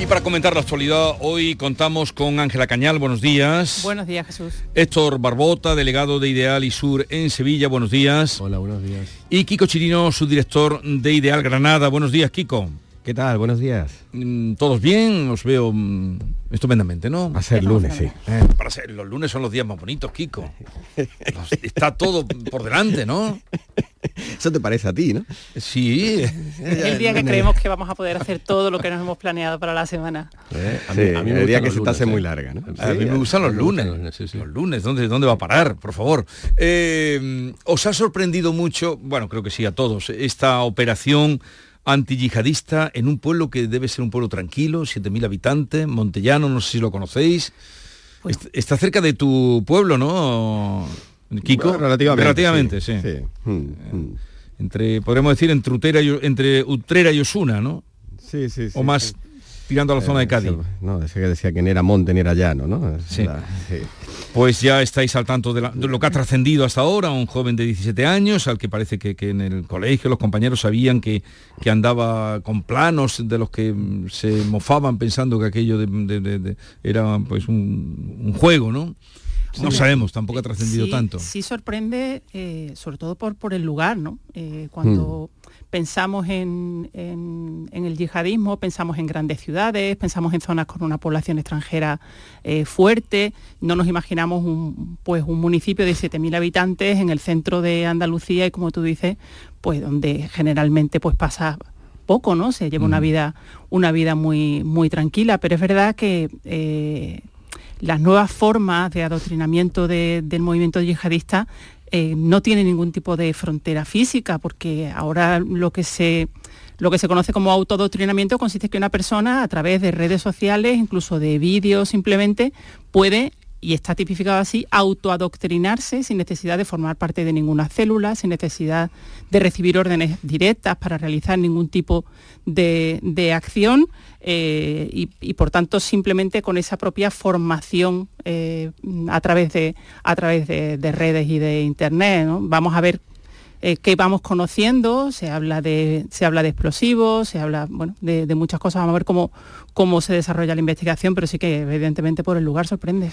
Y para comentar la actualidad, hoy contamos con Ángela Cañal, buenos días. Buenos días, Jesús. Héctor Barbota, delegado de Ideal y Sur en Sevilla, buenos días. Hola, buenos días. Y Kiko Chirino, subdirector de Ideal Granada, buenos días, Kiko. ¿Qué tal? Buenos días. Mm, ¿Todos bien? Os veo mm, estupendamente, ¿no? A ser lunes, sí. Eh, para ser, los lunes son los días más bonitos, Kiko. Los- está todo por delante, ¿no? Eso te parece a ti, ¿no? Sí. el día que creemos que vamos a poder hacer todo lo que nos hemos planeado para la semana. Eh, a mí, a mí me diría que se te hace muy larga, ¿no? A mí me gustan los lunes. Los lunes, ¿dónde, ¿dónde va a parar? Por favor. Eh, ¿Os ha sorprendido mucho, bueno, creo que sí a todos, esta operación antiyihadista en un pueblo que debe ser un pueblo tranquilo, 7.000 habitantes, Montellano, no sé si lo conocéis. Est- Está cerca de tu pueblo, ¿no? Kiko. Relativamente, Relativamente, sí, sí. sí. Mm, mm. Entre, podríamos decir, entre Utrera y, entre Utrera y Osuna, ¿no? Sí, sí, sí. O más tirando a la zona de Eh, Cádiz. No, decía que decía que ni era monte ni era llano, ¿no? Sí. La- sí. Pues ya estáis al tanto de, la- de lo que ha trascendido hasta ahora, un joven de 17 años, al que parece que, que en el colegio los compañeros sabían que, que andaba con planos de los que mm, se mofaban pensando que aquello de- de- de- de- era pues un, un juego, ¿no? No sabemos, tampoco ha trascendido sí, tanto. Sí sorprende, eh, sobre todo por, por el lugar, ¿no? Eh, cuando pensamos en, en- en el yihadismo, pensamos en grandes ciudades, pensamos en zonas con una población extranjera eh, fuerte, no nos imaginamos un, pues, un municipio de 7.000 habitantes en el centro de Andalucía y como tú dices, pues donde generalmente pues pasa poco, ¿no? Se lleva una vida, una vida muy, muy tranquila, pero es verdad que eh, las nuevas formas de adoctrinamiento de- del movimiento yihadista eh, no tienen ningún tipo de frontera física, porque ahora lo que se lo que se conoce como autodoctrinamiento consiste en que una persona a través de redes sociales, incluso de vídeos simplemente, puede, y está tipificado así, autoadoctrinarse sin necesidad de formar parte de ninguna célula, sin necesidad de recibir órdenes directas para realizar ningún tipo de, de acción eh, y, por tanto simplemente con esa propia formación eh, a través, de, a través de, de redes y de internet. Vamos a ver eh, qué vamos conociendo, se habla de, se habla de explosivos, se habla bueno, de, de muchas cosas, vamos a ver cómo, cómo se desarrolla la investigación, pero sí que evidentemente por el lugar sorprende.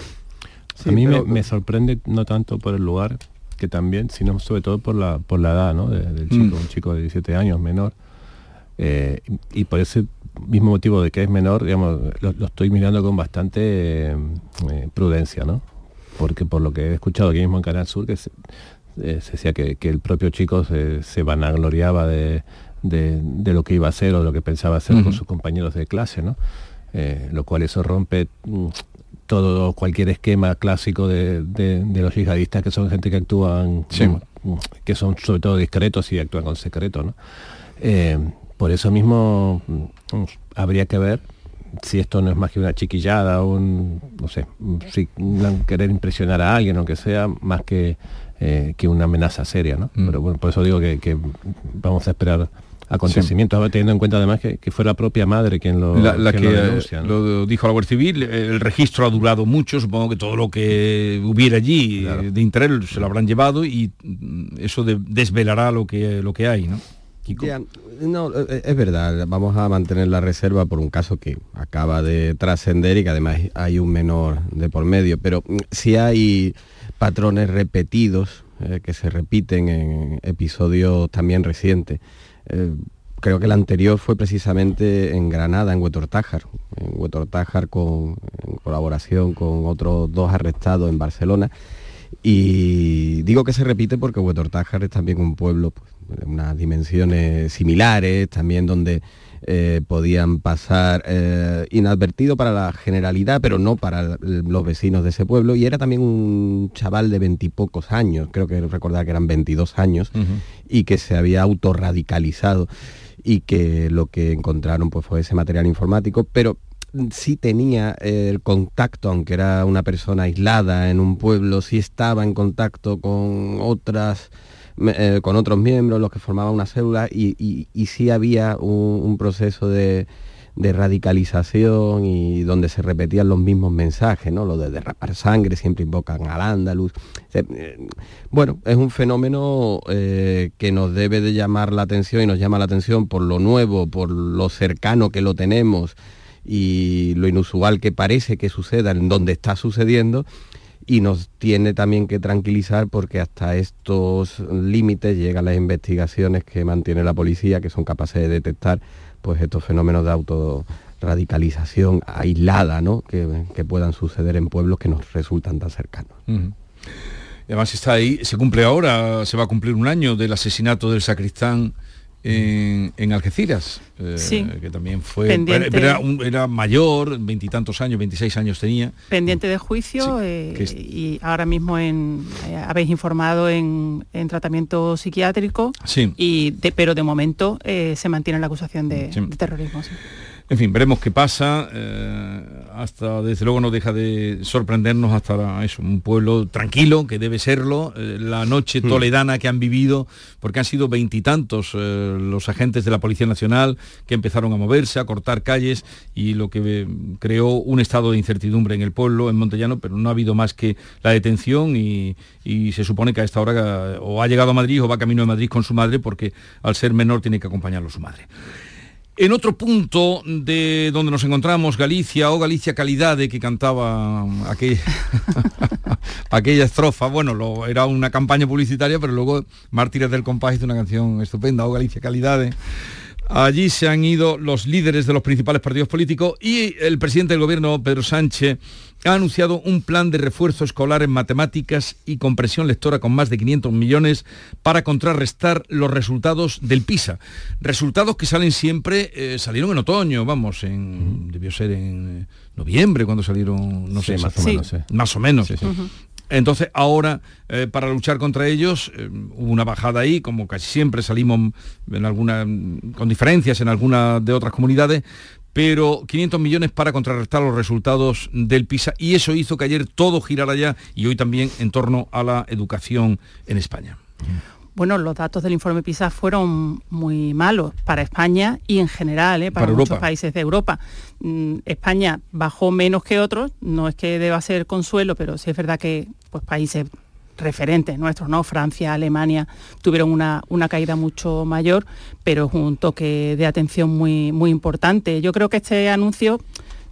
a mí pero- me, me sorprende no tanto por el lugar, que también, sino sobre todo por la, por la edad ¿no? de- del chico, Mm. un chico de 17 años menor. Eh, y por ese mismo motivo de que es menor, digamos, lo, lo estoy mirando con bastante eh, prudencia, ¿no? Porque por lo que he escuchado aquí mismo en Canal Sur, que se, eh, se decía que, que el propio chico se, se vanagloriaba de, de, de lo que iba a hacer o de lo que pensaba hacer con sus compañeros de clase, ¿no? Eh, lo cual eso rompe mm, todo cualquier esquema clásico de, de- de los yihadistas que son gente que actúan Sí. mm, que son sobre todo discretos y actúan con secreto ¿no? Eh, por eso mismo mm, habría que ver si esto no es más que una chiquillada un no sé mm, si querer impresionar a alguien aunque sea más que eh, que una amenaza seria ¿no? pero bueno por eso digo que, que vamos a esperar acontecimientos teniendo en cuenta además que, que fue la propia madre quien lo, La, la quien que lo denuncia, ¿no? lo dijo la Guardia Civil, el registro ha durado mucho, supongo que todo lo que hubiera allí eh, de interés se lo habrán llevado y mm, eso de- desvelará lo que, lo que hay, ¿no? Kiko. Ya, no, eh, es verdad, vamos a mantener la reserva por un caso que acaba de trascender y que además hay un menor de por medio, pero mm, si hay patrones repetidos eh, que se repiten en episodios también recientes. Eh, creo que el anterior fue precisamente en Granada, en Huetortájar, en Huetortájar con, en colaboración con otros dos arrestados en Barcelona. Y digo que se repite porque Huetortájar es también un pueblo pues, unas dimensiones similares, también donde eh, podían pasar eh, inadvertido para la generalidad, pero no para los vecinos de ese pueblo. Y era también un chaval de veintipocos años, creo que recordar que eran 22 años, y que se había autorradicalizado y que lo que encontraron pues, fue ese material informático, pero sí tenía eh, el contacto, aunque era una persona aislada en un pueblo, sí estaba en contacto con otras eh, con otros miembros, los que formaban una célula, y, y- y sí había un, proceso de, de radicalización y donde se repetían los mismos mensajes, ¿no? Lo de derrapar sangre, siempre invocan al ándalus. Se- eh, Bueno, es un fenómeno eh, que nos debe de llamar la atención y nos llama la atención por lo nuevo, por lo cercano que lo tenemos y lo inusual que parece que suceda en donde está sucediendo y nos tiene también que tranquilizar porque hasta estos límites llegan las investigaciones que mantiene la policía que son capaces de detectar pues estos fenómenos de autorradicalización aislada ¿no? que, que puedan suceder en pueblos que nos resultan tan cercanos. Además está ahí, se cumple ahora, se va a cumplir un año del asesinato del sacristán en, Algeciras, eh, que también fue, era, era, mayor, veintitantos años, 26 años tenía. Pendiente de juicio eh, y ahora mismo en, eh, habéis informado en, tratamiento psiquiátrico, sí. y pero de momento se mantiene la acusación de, terrorismo. En fin, veremos qué pasa. Eh, hasta, desde luego, no deja de sorprendernos hasta eso, un pueblo tranquilo, que debe serlo, eh, la noche hmm. toledana que han vivido, porque han sido veintitantos eh, los agentes de la Policía Nacional que empezaron a moverse, a cortar calles y lo que creó un estado de incertidumbre en el pueblo, en Montellano, pero no ha habido más que la detención y, y se supone que a esta hora o ha llegado a Madrid o va camino de Madrid con su madre, porque al ser menor tiene que acompañarlo su madre. En otro punto de donde nos encontramos, Galicia o Galicia Calidad, que cantaba aquella, estrofa, bueno, era una campaña publicitaria, pero luego Mártires del Compás hizo una canción estupenda, o Galicia Calidad. Allí se han ido los líderes de los principales partidos políticos y el presidente del gobierno, Pedro Sánchez, ha anunciado un plan de refuerzo escolar en matemáticas y compresión lectora con más de 500 millones para contrarrestar los resultados del PISA. Resultados que salen siempre, eh, salieron en otoño, vamos, en, debió ser en eh, noviembre cuando salieron, no sé, más o menos. Más o menos. Entonces ahora, eh, para luchar contra ellos, hubo una bajada ahí, como casi siempre salimos en alguna, con diferencias en algunas de otras comunidades, pero 500 millones para contrarrestar los resultados del PISA y eso hizo que ayer todo girara ya y hoy también en torno a la educación en España. Bueno, los datos del informe PISA fueron muy malos para España y en general ¿eh? para, muchos países de Europa. Mm, España bajó menos que otros, no es que deba ser consuelo, pero sí es verdad que pues, países referentes nuestros, ¿no? Francia, Alemania, tuvieron una, una, caída mucho mayor, pero es un toque de atención muy, muy importante. Yo creo que este anuncio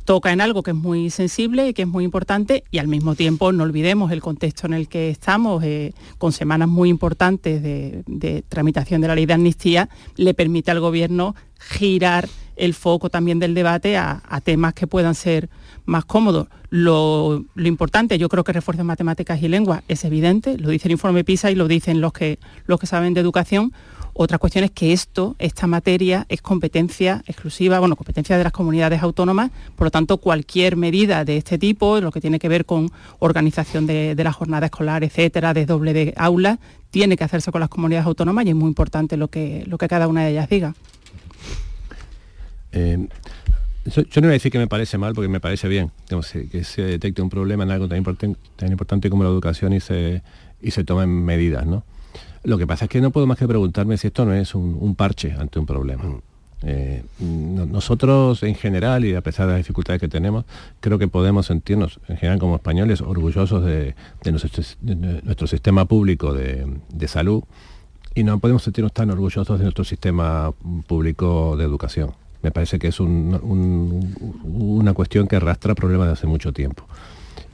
toca en algo que es muy sensible y que es muy importante y al mismo tiempo no olvidemos el contexto en el que estamos, eh, con semanas muy importantes de, tramitación de la ley de amnistía, le permite al gobierno girar el foco también del debate a temas que puedan ser más cómodo. Lo, importante, yo creo que refuerzo matemáticas y lengua es evidente, lo dice el informe PISA y lo dicen los que, los que saben de educación. Otra cuestión es que esto, esta materia, es competencia exclusiva, bueno, competencia de las comunidades autónomas, por lo tanto, cualquier medida de este tipo, lo que tiene que ver con organización de, la jornada escolar, etcétera, de doble de aula, tiene que hacerse con las comunidades autónomas y es muy importante lo que, lo que cada una de ellas diga. Eh, yo, no voy a decir que me parece mal, porque me parece bien que se detecte un problema en algo tan, importante como la educación y se, y se tomen medidas. ¿no? Lo que pasa es que no puedo más que preguntarme si esto no es un, parche ante un problema. Mm. Eh, nosotros en general y a pesar de las dificultades que tenemos, creo que podemos sentirnos en general como españoles orgullosos de, nuestro, sistema público de, de, salud y no podemos sentirnos tan orgullosos de nuestro sistema público de educación me parece que es una cuestión que arrastra problemas de hace mucho tiempo.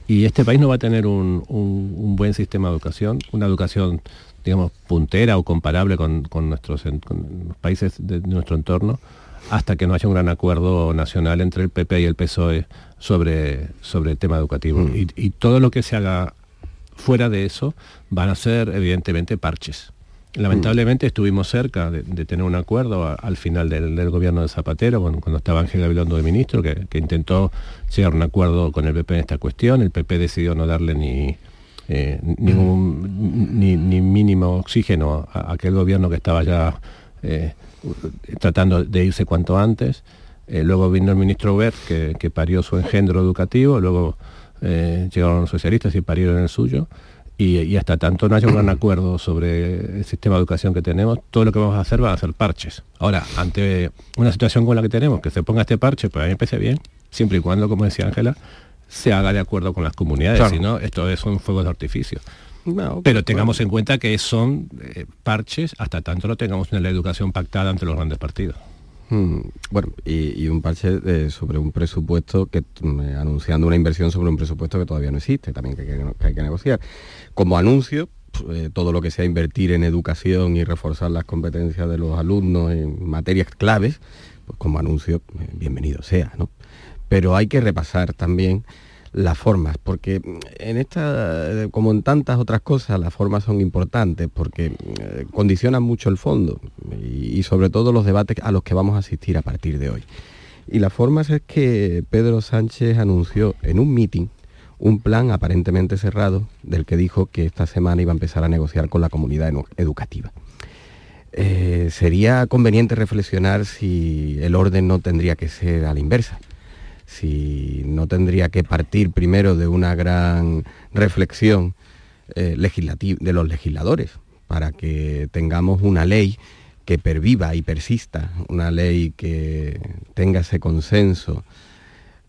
Y este país no va a tener un, buen sistema de educación, una educación, digamos, puntera o comparable con, nuestros los países de, nuestro entorno, hasta que no haya un gran acuerdo nacional entre el PP y el PSOE sobre, sobre el tema educativo. Mm. Y, y todo lo que se haga fuera de eso van a ser, evidentemente, parches Lamentablemente estuvimos cerca de, tener un acuerdo al final del, gobierno de Zapatero, cuando, estaba Ángel Gabilondo de ministro, que, intentó llegar a un acuerdo con el PP en esta cuestión. El PP decidió no darle ni, eh, ningún, ni, mínimo oxígeno a, aquel gobierno que estaba ya eh, tratando de irse cuanto antes. Eh, luego vino el ministro Bert, que, parió su engendro educativo, luego llegaron los socialistas y parieron el suyo y, hasta tanto no haya un gran acuerdo sobre el sistema de educación que tenemos, todo lo que vamos a hacer van a ser parches. Ahora, ante una situación como la que tenemos, que se ponga este parche, pues a mí me parece bien, siempre y cuando, como decía Ángela, se haga de acuerdo con las comunidades, si no, esto es un fuego de artificio. pero tengamos en cuenta que son eh, parches hasta tanto no tengamos una educación pactada entre los grandes partidos. Hmm, bueno, y, un parche sobre un presupuesto que mm, anunciando una inversión sobre un presupuesto que todavía no existe, también que, hay que negociar. Como anuncio, pues, eh, todo lo que sea invertir en educación y reforzar las competencias de los alumnos en materias claves, pues como anuncio, eh, bienvenido sea, ¿no? Pero hay que repasar también las formas, porque en esta, como en tantas otras cosas, las formas son importantes porque eh, condicionan mucho el fondo y, sobre todo los debates a los que vamos a asistir a partir de hoy. Y las formas es que Pedro Sánchez anunció en un meeting un plan aparentemente cerrado del que dijo que esta semana iba a empezar a negociar con la comunidad educativa. Eh, sería conveniente reflexionar si el orden no tendría que ser a la inversa si no tendría que partir primero de una gran reflexión eh, de los legisladores para que tengamos una ley que perviva y persista, una ley que tenga ese consenso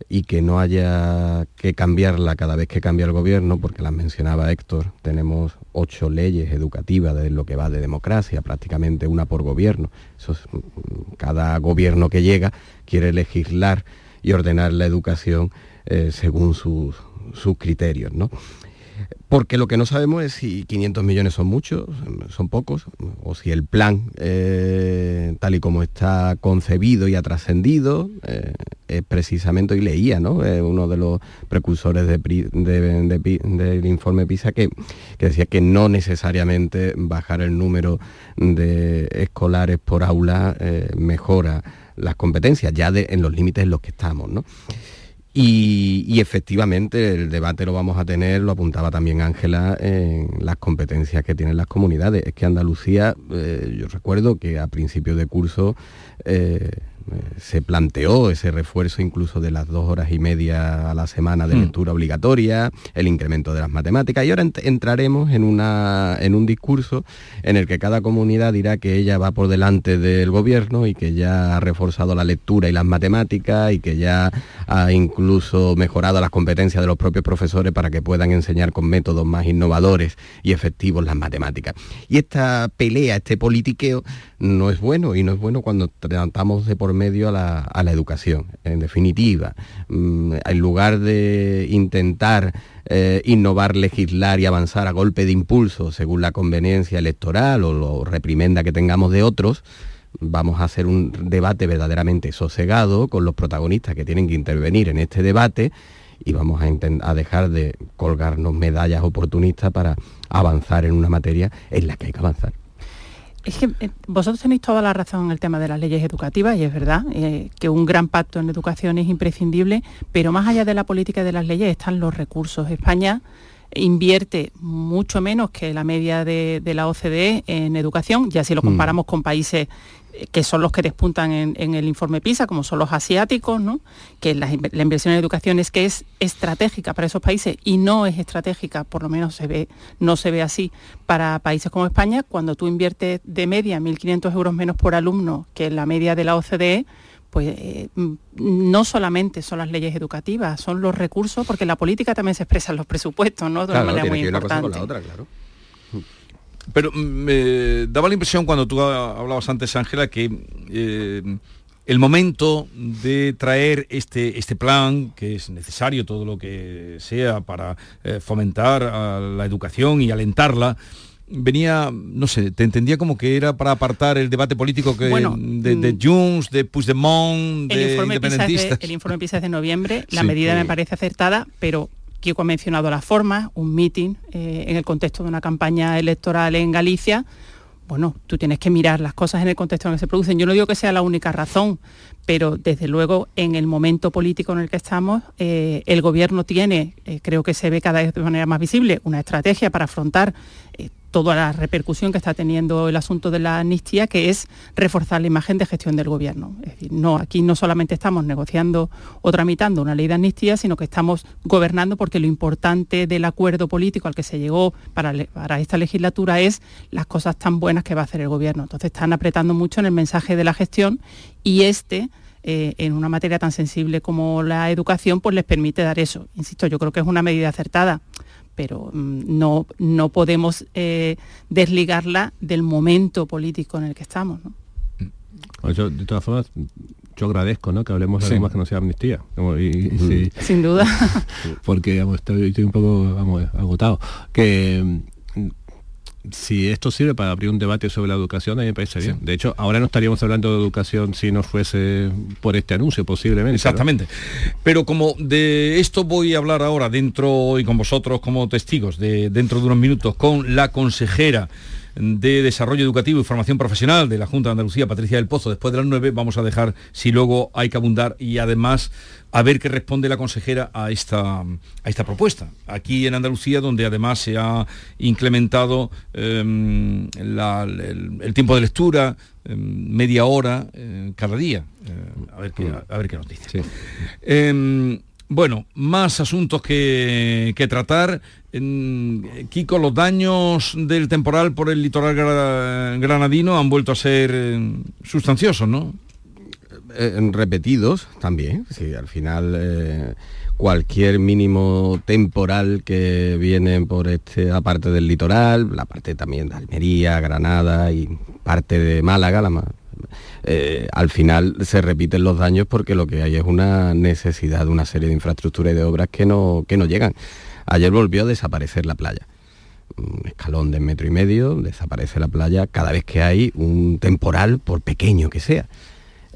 y que no haya que cambiarla cada vez que cambia el gobierno, porque las mencionaba Héctor, tenemos ocho leyes educativas de lo que va de democracia, prácticamente una por gobierno. cada gobierno que llega quiere legislar y ordenar la educación eh, según sus, criterios. ¿no? Porque lo que no sabemos es si 500 millones son muchos, son pocos, o si el plan, eh, tal y como está concebido y ha trascendido, eh, es precisamente, y leía, ¿no? uno de los precursores del informe PISA que, que, decía que no necesariamente bajar el número de escolares por aula mejora las competencias, ya en los límites en los que estamos. ¿no? Y, efectivamente el debate lo vamos a tener, lo apuntaba también Ángela, en las competencias que tienen las comunidades. Es que Andalucía, eh, yo recuerdo que a principio de curso eh, se planteó ese refuerzo incluso de las dos horas y media a la semana de hmm. lectura obligatoria, el incremento de las matemáticas, y ahora entraremos en, una, en un discurso en el que cada comunidad dirá que ella va por delante del gobierno y que ya ha reforzado la lectura y las matemáticas y que ya ha incluso mejorado las competencias de los propios profesores para que puedan enseñar con métodos más innovadores y efectivos las matemáticas. Y esta pelea, este politiqueo, no es bueno y no es bueno cuando tratamos de por medio a la, educación. En definitiva, mm, en lugar de intentar eh, innovar, legislar y avanzar a golpe de impulso según la conveniencia electoral o lo reprimenda que tengamos de otros, vamos a hacer un debate verdaderamente sosegado con los protagonistas que tienen que intervenir en este debate y vamos a, a dejar de colgarnos medallas oportunistas para avanzar en una materia en la que hay que avanzar. Es que eh, vosotros tenéis toda la razón en el tema de las leyes educativas y es verdad eh, que un gran pacto en educación es imprescindible, pero más allá de la política y de las leyes están los recursos. España invierte mucho menos que la media de, de la OCDE en educación, ya si lo mm. comparamos con países que son los que despuntan en, el informe PISA, como son los asiáticos, ¿no? que la, inversión en educación es que es estratégica para esos países y no es estratégica, por lo menos se ve, no se ve así para países como España, cuando tú inviertes de media 1.500 euros menos por alumno que la media de la OCDE, pues eh, no solamente son las leyes educativas, son los recursos, porque la política también se expresa en los presupuestos, ¿no? De una manera muy importante. Pero mm, me daba la impresión cuando tú hablabas antes, Ángela, que eh, el momento de traer este, este plan, que es necesario todo lo que sea para eh, fomentar la educación y alentarla, venía, no sé, te entendía como que era para apartar el debate político que, de, de, mm, Junts, de Puigdemont, de el informe independentistas. el informe PISA es de noviembre, la medida me parece acertada, pero Kiko ha mencionado la forma, un meeting eh, en el contexto de una campaña electoral en Galicia. Bueno, tú tienes que mirar las cosas en el contexto en el que se producen. Yo no digo que sea la única razón, pero desde luego en el momento político en el que estamos, eh, el gobierno tiene, eh, creo que se ve cada vez de manera más visible, una estrategia para afrontar toda la repercusión que está teniendo el asunto de la amnistía, que es reforzar la imagen de gestión del gobierno. Es decir, no, aquí no solamente estamos negociando o tramitando una ley de amnistía, sino que estamos gobernando porque lo importante del acuerdo político al que se llegó para, esta legislatura es las cosas tan buenas que va a hacer el gobierno. Entonces están apretando mucho en el mensaje de la gestión y este eh, en una materia tan sensible como la educación, pues les permite dar eso. Insisto, yo creo que es una medida acertada pero mm, no, no podemos eh, desligarla del momento político en el que estamos. Yo, de todas formas, yo agradezco que hablemos de algo más que no sea amnistía. Sin duda. Porque estoy, un poco agotado. Que si esto sirve para abrir un debate sobre la educación, a mí me parece bien. De hecho, ahora no estaríamos hablando de educación si no fuese por este anuncio, posiblemente. Exactamente. Pero como de esto voy a hablar ahora dentro y con vosotros como testigos, de dentro de unos minutos, con la consejera de Desarrollo Educativo y Formación Profesional de la Junta de Andalucía, Patricia del Pozo, después de las nueve, vamos a dejar si luego hay que abundar y además a ver qué responde la consejera a esta, a esta propuesta. Aquí en Andalucía, donde además se ha incrementado em, el, tiempo de lectura, em, media hora eh, cada día. Eh, a, ver qué, a, ver qué nos dice. Em, bueno, más asuntos que, que tratar. Kiko, los daños del temporal por el litoral granadino han vuelto a ser eh, sustanciosos, ¿no? Eh, repetidos también, sí, al final eh, cualquier mínimo temporal que viene por esta parte del litoral, la parte también de Almería, Granada y parte de Málaga, la, al final se repiten los daños porque lo que hay es una necesidad de una serie de infraestructuras y de obras que no, que no llegan. Ayer volvió a desaparecer la playa. Un escalón de metro y medio, desaparece la playa cada vez que hay un temporal, por pequeño que sea.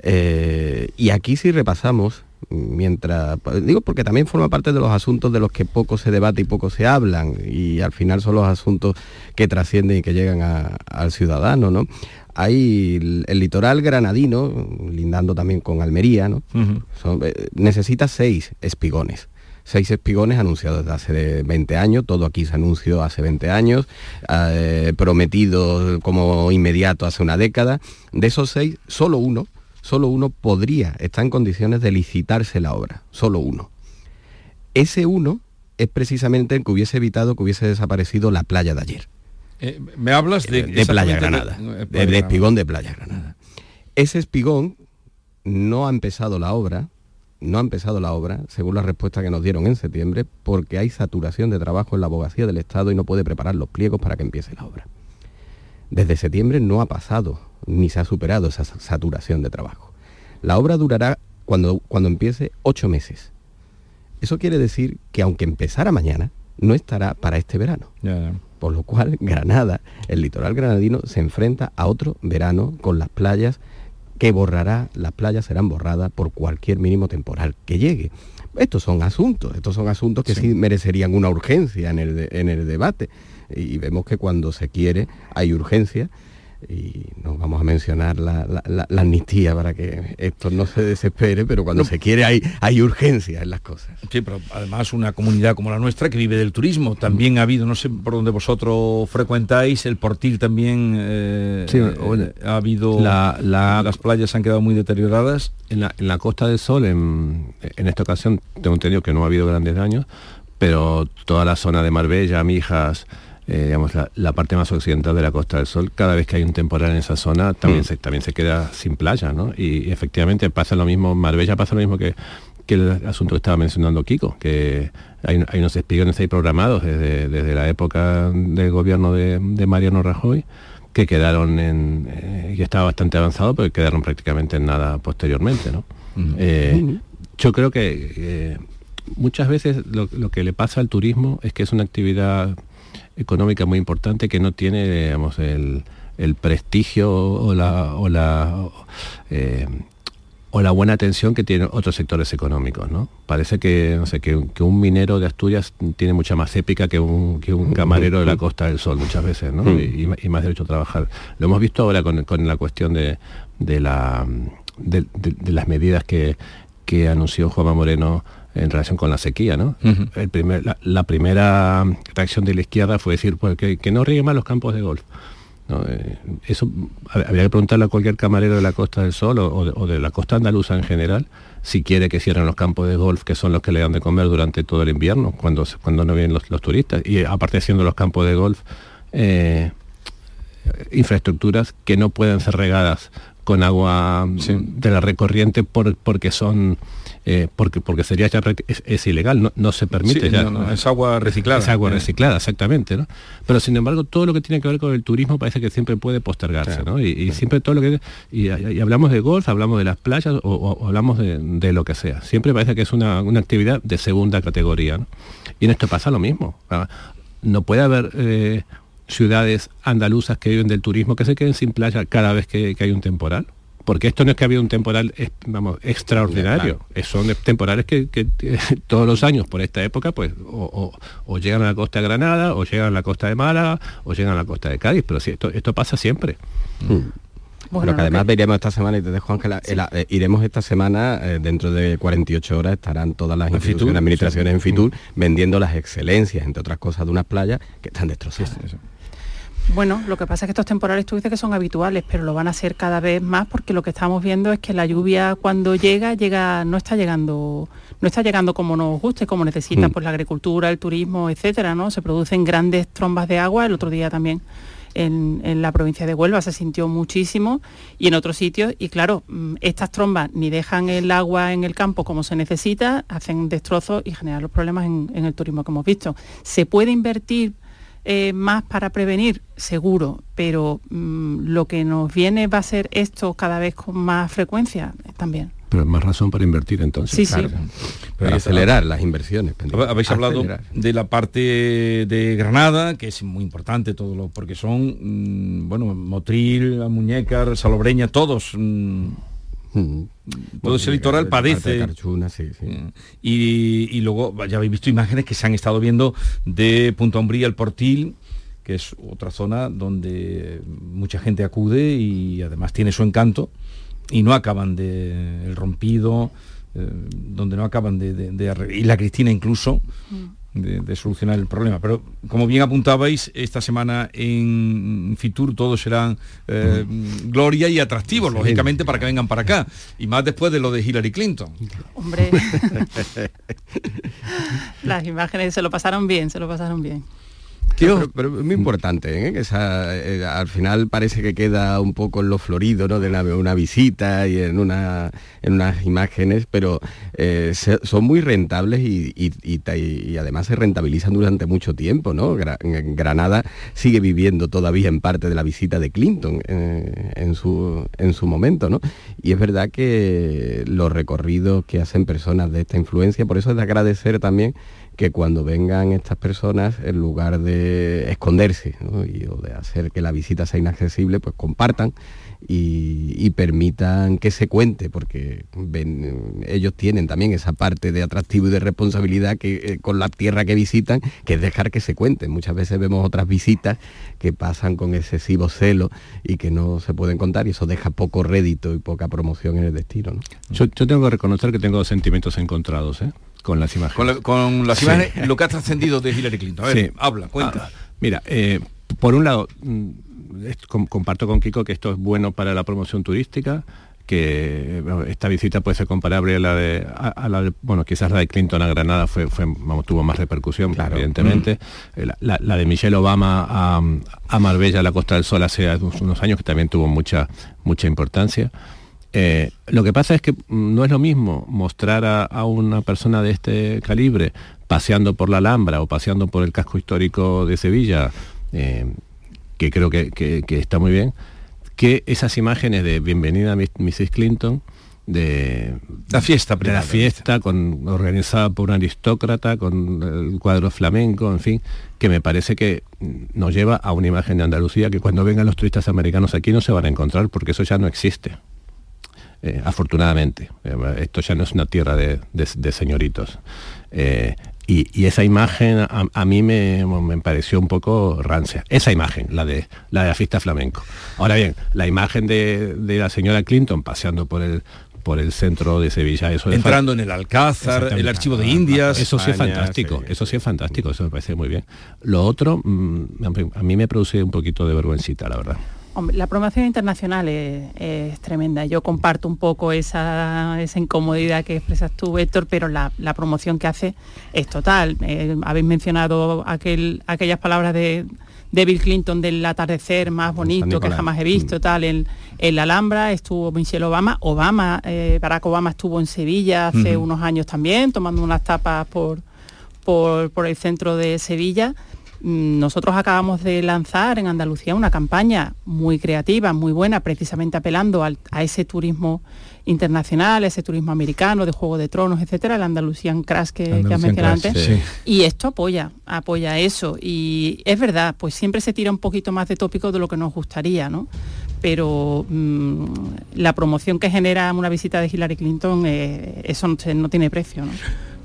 Eh, y aquí si repasamos, mientras, digo porque también forma parte de los asuntos de los que poco se debate y poco se hablan, y al final son los asuntos que trascienden y que llegan al ciudadano, ¿no? Hay el, litoral granadino, lindando también con Almería, ¿no? Eh, necesita seis espigones seis espigones anunciados desde hace 20 años, todo aquí se anunció hace 20 años, eh, prometido como inmediato hace una década. De esos seis, solo uno, solo uno podría estar en condiciones de licitarse la obra, solo uno. Ese uno es precisamente el que hubiese evitado que hubiese desaparecido la playa de ayer. Eh, ¿Me hablas de, de Playa Granada? de, espigón de Playa Granada. Ese espigón no ha empezado la obra, no ha empezado la obra, según la respuesta que nos dieron en septiembre, porque hay saturación de trabajo en la abogacía del Estado y no puede preparar los pliegos para que empiece la obra. Desde septiembre no ha pasado ni se ha superado esa saturación de trabajo. La obra durará, cuando, cuando empiece, ocho meses. Eso quiere decir que aunque empezara mañana, no estará para este verano. Por lo cual, Granada, el litoral granadino, se enfrenta a otro verano con las playas que borrará, las playas serán borradas por cualquier mínimo temporal que llegue. Estos son asuntos, estos son asuntos que sí, merecerían una urgencia en el, en el debate. Y vemos que cuando se quiere hay urgencia y no vamos a mencionar la, amnistía para que esto no se desespere, pero cuando se quiere hay, hay urgencia en las cosas. Sí, pero además una comunidad como la nuestra que vive del turismo, también ha habido, no sé por dónde vosotros frecuentáis, el Portil también eh, sí, eh, ha habido, las playas han quedado muy deterioradas. En la, en la Costa del Sol, en, en esta ocasión tengo entendido que no ha habido grandes daños, pero toda la zona de Marbella, Mijas, eh, digamos, la, parte más occidental de la Costa del Sol, cada vez que hay un temporal en esa zona también, mm. se, también se queda sin playa, ¿no? Y, efectivamente pasa lo mismo, Marbella pasa lo mismo que, que el asunto que estaba mencionando Kiko, que hay, unos espigones ahí programados desde, la época del gobierno de, Mariano Rajoy, que quedaron en, eh, y estaba bastante avanzado, pero quedaron prácticamente en nada posteriormente, ¿no? Mm. Eh, mm. yo creo que muchas veces lo, que le pasa al turismo es que es una actividad económica muy importante que no tiene digamos, el, prestigio o la, o la, eh, o la buena atención que tienen otros sectores económicos. ¿no? Parece que, no sé, que, un minero de Asturias tiene mucha más épica que un, que un camarero de la Costa del Sol muchas veces ¿no? y, más derecho a trabajar. Lo hemos visto ahora con, la cuestión de, de, la, de, las medidas que, que anunció Juanma Moreno en relación con la sequía. ¿no? El primer, la, primera reacción de la izquierda fue decir pues, que, no rieguen más los campos de golf. Eh, eso habría que preguntarle a cualquier camarero de la Costa del Sol o, de, la costa andaluza en general si quiere que cierren los campos de golf que son los que le dan de comer durante todo el invierno cuando, cuando no vienen los, turistas y aparte siendo los campos de golf eh, infraestructuras que no pueden ser regadas con agua de la recorriente porque son eh, porque, porque sería ya es, ilegal, no, se permite ya. es agua reciclada. Es agua reciclada, exactamente. ¿no? Pero sin embargo, todo lo que tiene que ver con el turismo parece que siempre puede postergarse, ¿no? Y, siempre todo lo que... Y, hablamos de golf, hablamos de las playas o, hablamos de, lo que sea. Siempre parece que es una, actividad de segunda categoría, ¿no? Y en esto pasa lo mismo. No puede haber... Eh, ciudades andaluzas que viven del turismo que se queden sin playa cada vez que, que hay un temporal? Porque esto no es que había un temporal vamos, extraordinario, son temporales que, que, todos los años por esta época pues o, o- o llegan a la costa de Granada, o llegan a la costa de Málaga, o llegan a la costa de Cádiz, pero sí, esto, esto pasa siempre. Pero que además veríamos esta semana, y te dejo Ángela, el- eh, iremos esta semana, eh, dentro de 48 horas estarán todas las instituciones, Fitur, administraciones sí. en Fitur vendiendo las excelencias, entre otras cosas, de unas playas que están destrozadas. Bueno, lo que pasa es que estos temporales tú dices que son habituales, pero lo van a ser cada vez más porque lo que estamos viendo es que la lluvia cuando llega, llega, no está llegando, no está llegando como nos guste, como necesita Mm. pues la agricultura, el turismo, etcétera, ¿no? Se producen grandes trombas de agua, el otro día también en, en la provincia de Huelva se sintió muchísimo y en otros sitios, y claro, mm, estas trombas ni dejan el agua en el campo como se necesita, hacen destrozos y generan los problemas en, en el turismo que hemos visto. ¿Se puede invertir eh, más para prevenir? Seguro, pero mm, lo que nos viene va a ser esto cada vez con más frecuencia eh, también. Pero es más razón para invertir entonces. Sí, sí. Para Pero acelerar las inversiones. Hab- Habéis hablado Acelerar. de la parte de Granada, que es muy importante todo lo, porque son mm, bueno, Motril, Muñécar, Salobreña, todos mm, todo ese litoral padece. Carchuna, sí, sí. Y, y luego ya habéis visto imágenes que se han estado viendo de Punta Umbría, el Portil, que es otra zona donde mucha gente acude y además tiene su encanto y no acaban de el rompido, eh, donde no acaban de, de- y la Cristina incluso de, de solucionar el problema. Pero como bien apuntabais, esta semana en Fitur todos serán eh, gloria y atractivos, Sí. lógicamente, para que vengan para acá. Y más después de lo de Hillary Clinton. Hombre, las imágenes se lo pasaron bien, se lo pasaron bien. Pero, pero muy importante, ¿eh? eh, al final parece que queda un poco en lo florido, ¿no? De una, visita y en, una, en unas imágenes, pero eh, son muy rentables y, además se rentabilizan durante mucho tiempo, ¿no? Gra- Granada sigue viviendo todavía en parte de la visita de Clinton en, su, en su momento, ¿no? Y es verdad que los recorridos que hacen personas de esta influencia, por eso es de agradecer también que cuando vengan estas personas, en lugar de esconderse y, o de hacer que la visita sea inaccesible, pues compartan y, permitan que se cuente, porque ellos tienen también esa parte de atractivo y de responsabilidad que eh, con la tierra que visitan, que es dejar que se cuente. Muchas veces vemos otras visitas que pasan con excesivo celo y que no se pueden contar y eso deja poco rédito y poca promoción en el destino. ¿no? Yo, yo tengo que reconocer que tengo sentimientos encontrados ¿eh? Con las imágenes. Con, la- con las Sí. imágenes, lo que ha trascendido de Hillary Clinton. A ver, Sí. habla, cuenta. Ah, mira, eh, por un lado, mm, comparto con Kiko que esto es bueno para la promoción turística, que bueno, esta visita puede ser comparable a la de, a, a la de- bueno, quizás la de Clinton a Granada fue, fue vamos, tuvo más repercusión, evidentemente. Eh, La, la- la de Michelle Obama a, a Marbella, a la Costa del Sol, hace unos unos años que también tuvo mucha, mucha importancia. Eh, lo que pasa es que no es lo mismo mostrar a, a una persona de este calibre paseando por la Alhambra o paseando por el casco histórico de Sevilla, eh, que creo que, que- que está muy bien, que esas imágenes de bienvenida a Mrs. Clinton, de la fiesta, de la fiesta con, organizada por un aristócrata, con el cuadro flamenco, en fin, que me parece que nos lleva a una imagen de Andalucía que cuando vengan los turistas americanos aquí no se van a encontrar porque eso ya no existe. Eh, afortunadamente. Eh, esto ya no es una tierra de, de- de señoritos. Eh, y, y esa imagen a, a mí me, me pareció un poco rancia. Esa imagen, la de la de la fiesta flamenco. Ahora bien, la imagen de, de la señora Clinton paseando por el por el centro de Sevilla, eso es Entrando en el Alcázar, el archivo de Indias. Eso sí es fantástico, sí. eso sí es fantástico, eso me parece muy bien. Lo otro, mm, a mí me produce un poquito de vergüencita, la verdad. Hombre, la promoción internacional es, es tremenda. Yo comparto un poco esa, esa incomodidad que expresas tú, Héctor, pero la, la promoción que hace es total. Eh, habéis mencionado aquel, aquellas palabras de, de Bill Clinton del atardecer más bonito que jamás he visto, tal, en, en la Alhambra estuvo Michelle Obama, Obama, eh, Barack Obama estuvo en Sevilla hace unos años también, tomando unas tapas por, por, por el centro de Sevilla. Nosotros acabamos de lanzar en Andalucía una campaña muy creativa, muy buena, precisamente apelando a ese turismo internacional, ese turismo americano, de Juego de Tronos, etcétera, el Andalusian Crash que, que has mencionado antes. Y esto apoya, apoya eso. Y es verdad, pues siempre se tira un poquito más de tópico de lo que nos gustaría, ¿no? Pero mm, la promoción que genera una visita de Hillary Clinton, eh, eso no, no tiene precio, ¿no?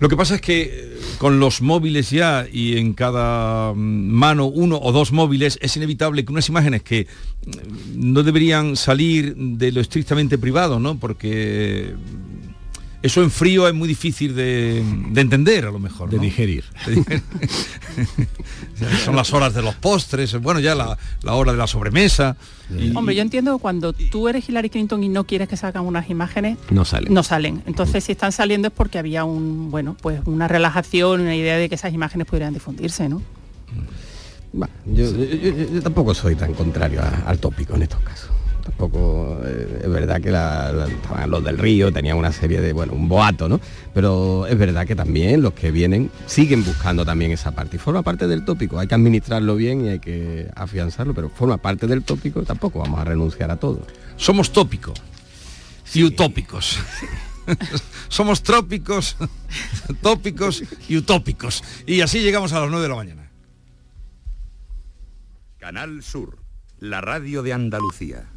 Lo que pasa es que eh, con los móviles ya y en cada mm, mano uno o dos móviles es inevitable que unas imágenes que mm, no deberían salir de lo estrictamente privado, ¿no? Porque eso en frío es muy difícil de, entender a lo mejor. De digerir. Son las horas de los postres, bueno, ya la, hora de la sobremesa. Hombre, yo entiendo que cuando tú eres Hillary Clinton y no quieres que salgan unas imágenes, no salen. No salen. Entonces, si están saliendo es porque había un, bueno, pues una relajación, una idea de que esas imágenes pudieran difundirse, ¿no? yo, tampoco soy tan contrario al tópico en estos casos tampoco eh, es verdad que los del río tenían una serie de, bueno, un boato, ¿no? Pero es verdad que también los que vienen siguen buscando también esa parte y forma parte del tópico. Hay que administrarlo bien y hay que afianzarlo, pero forma parte del tópico, tampoco vamos a renunciar a todo. Somos tópicos y utópicos. Somos trópicos, tópicos y utópicos. Y así llegamos a las 9 de la mañana. Canal Sur, la radio de Andalucía.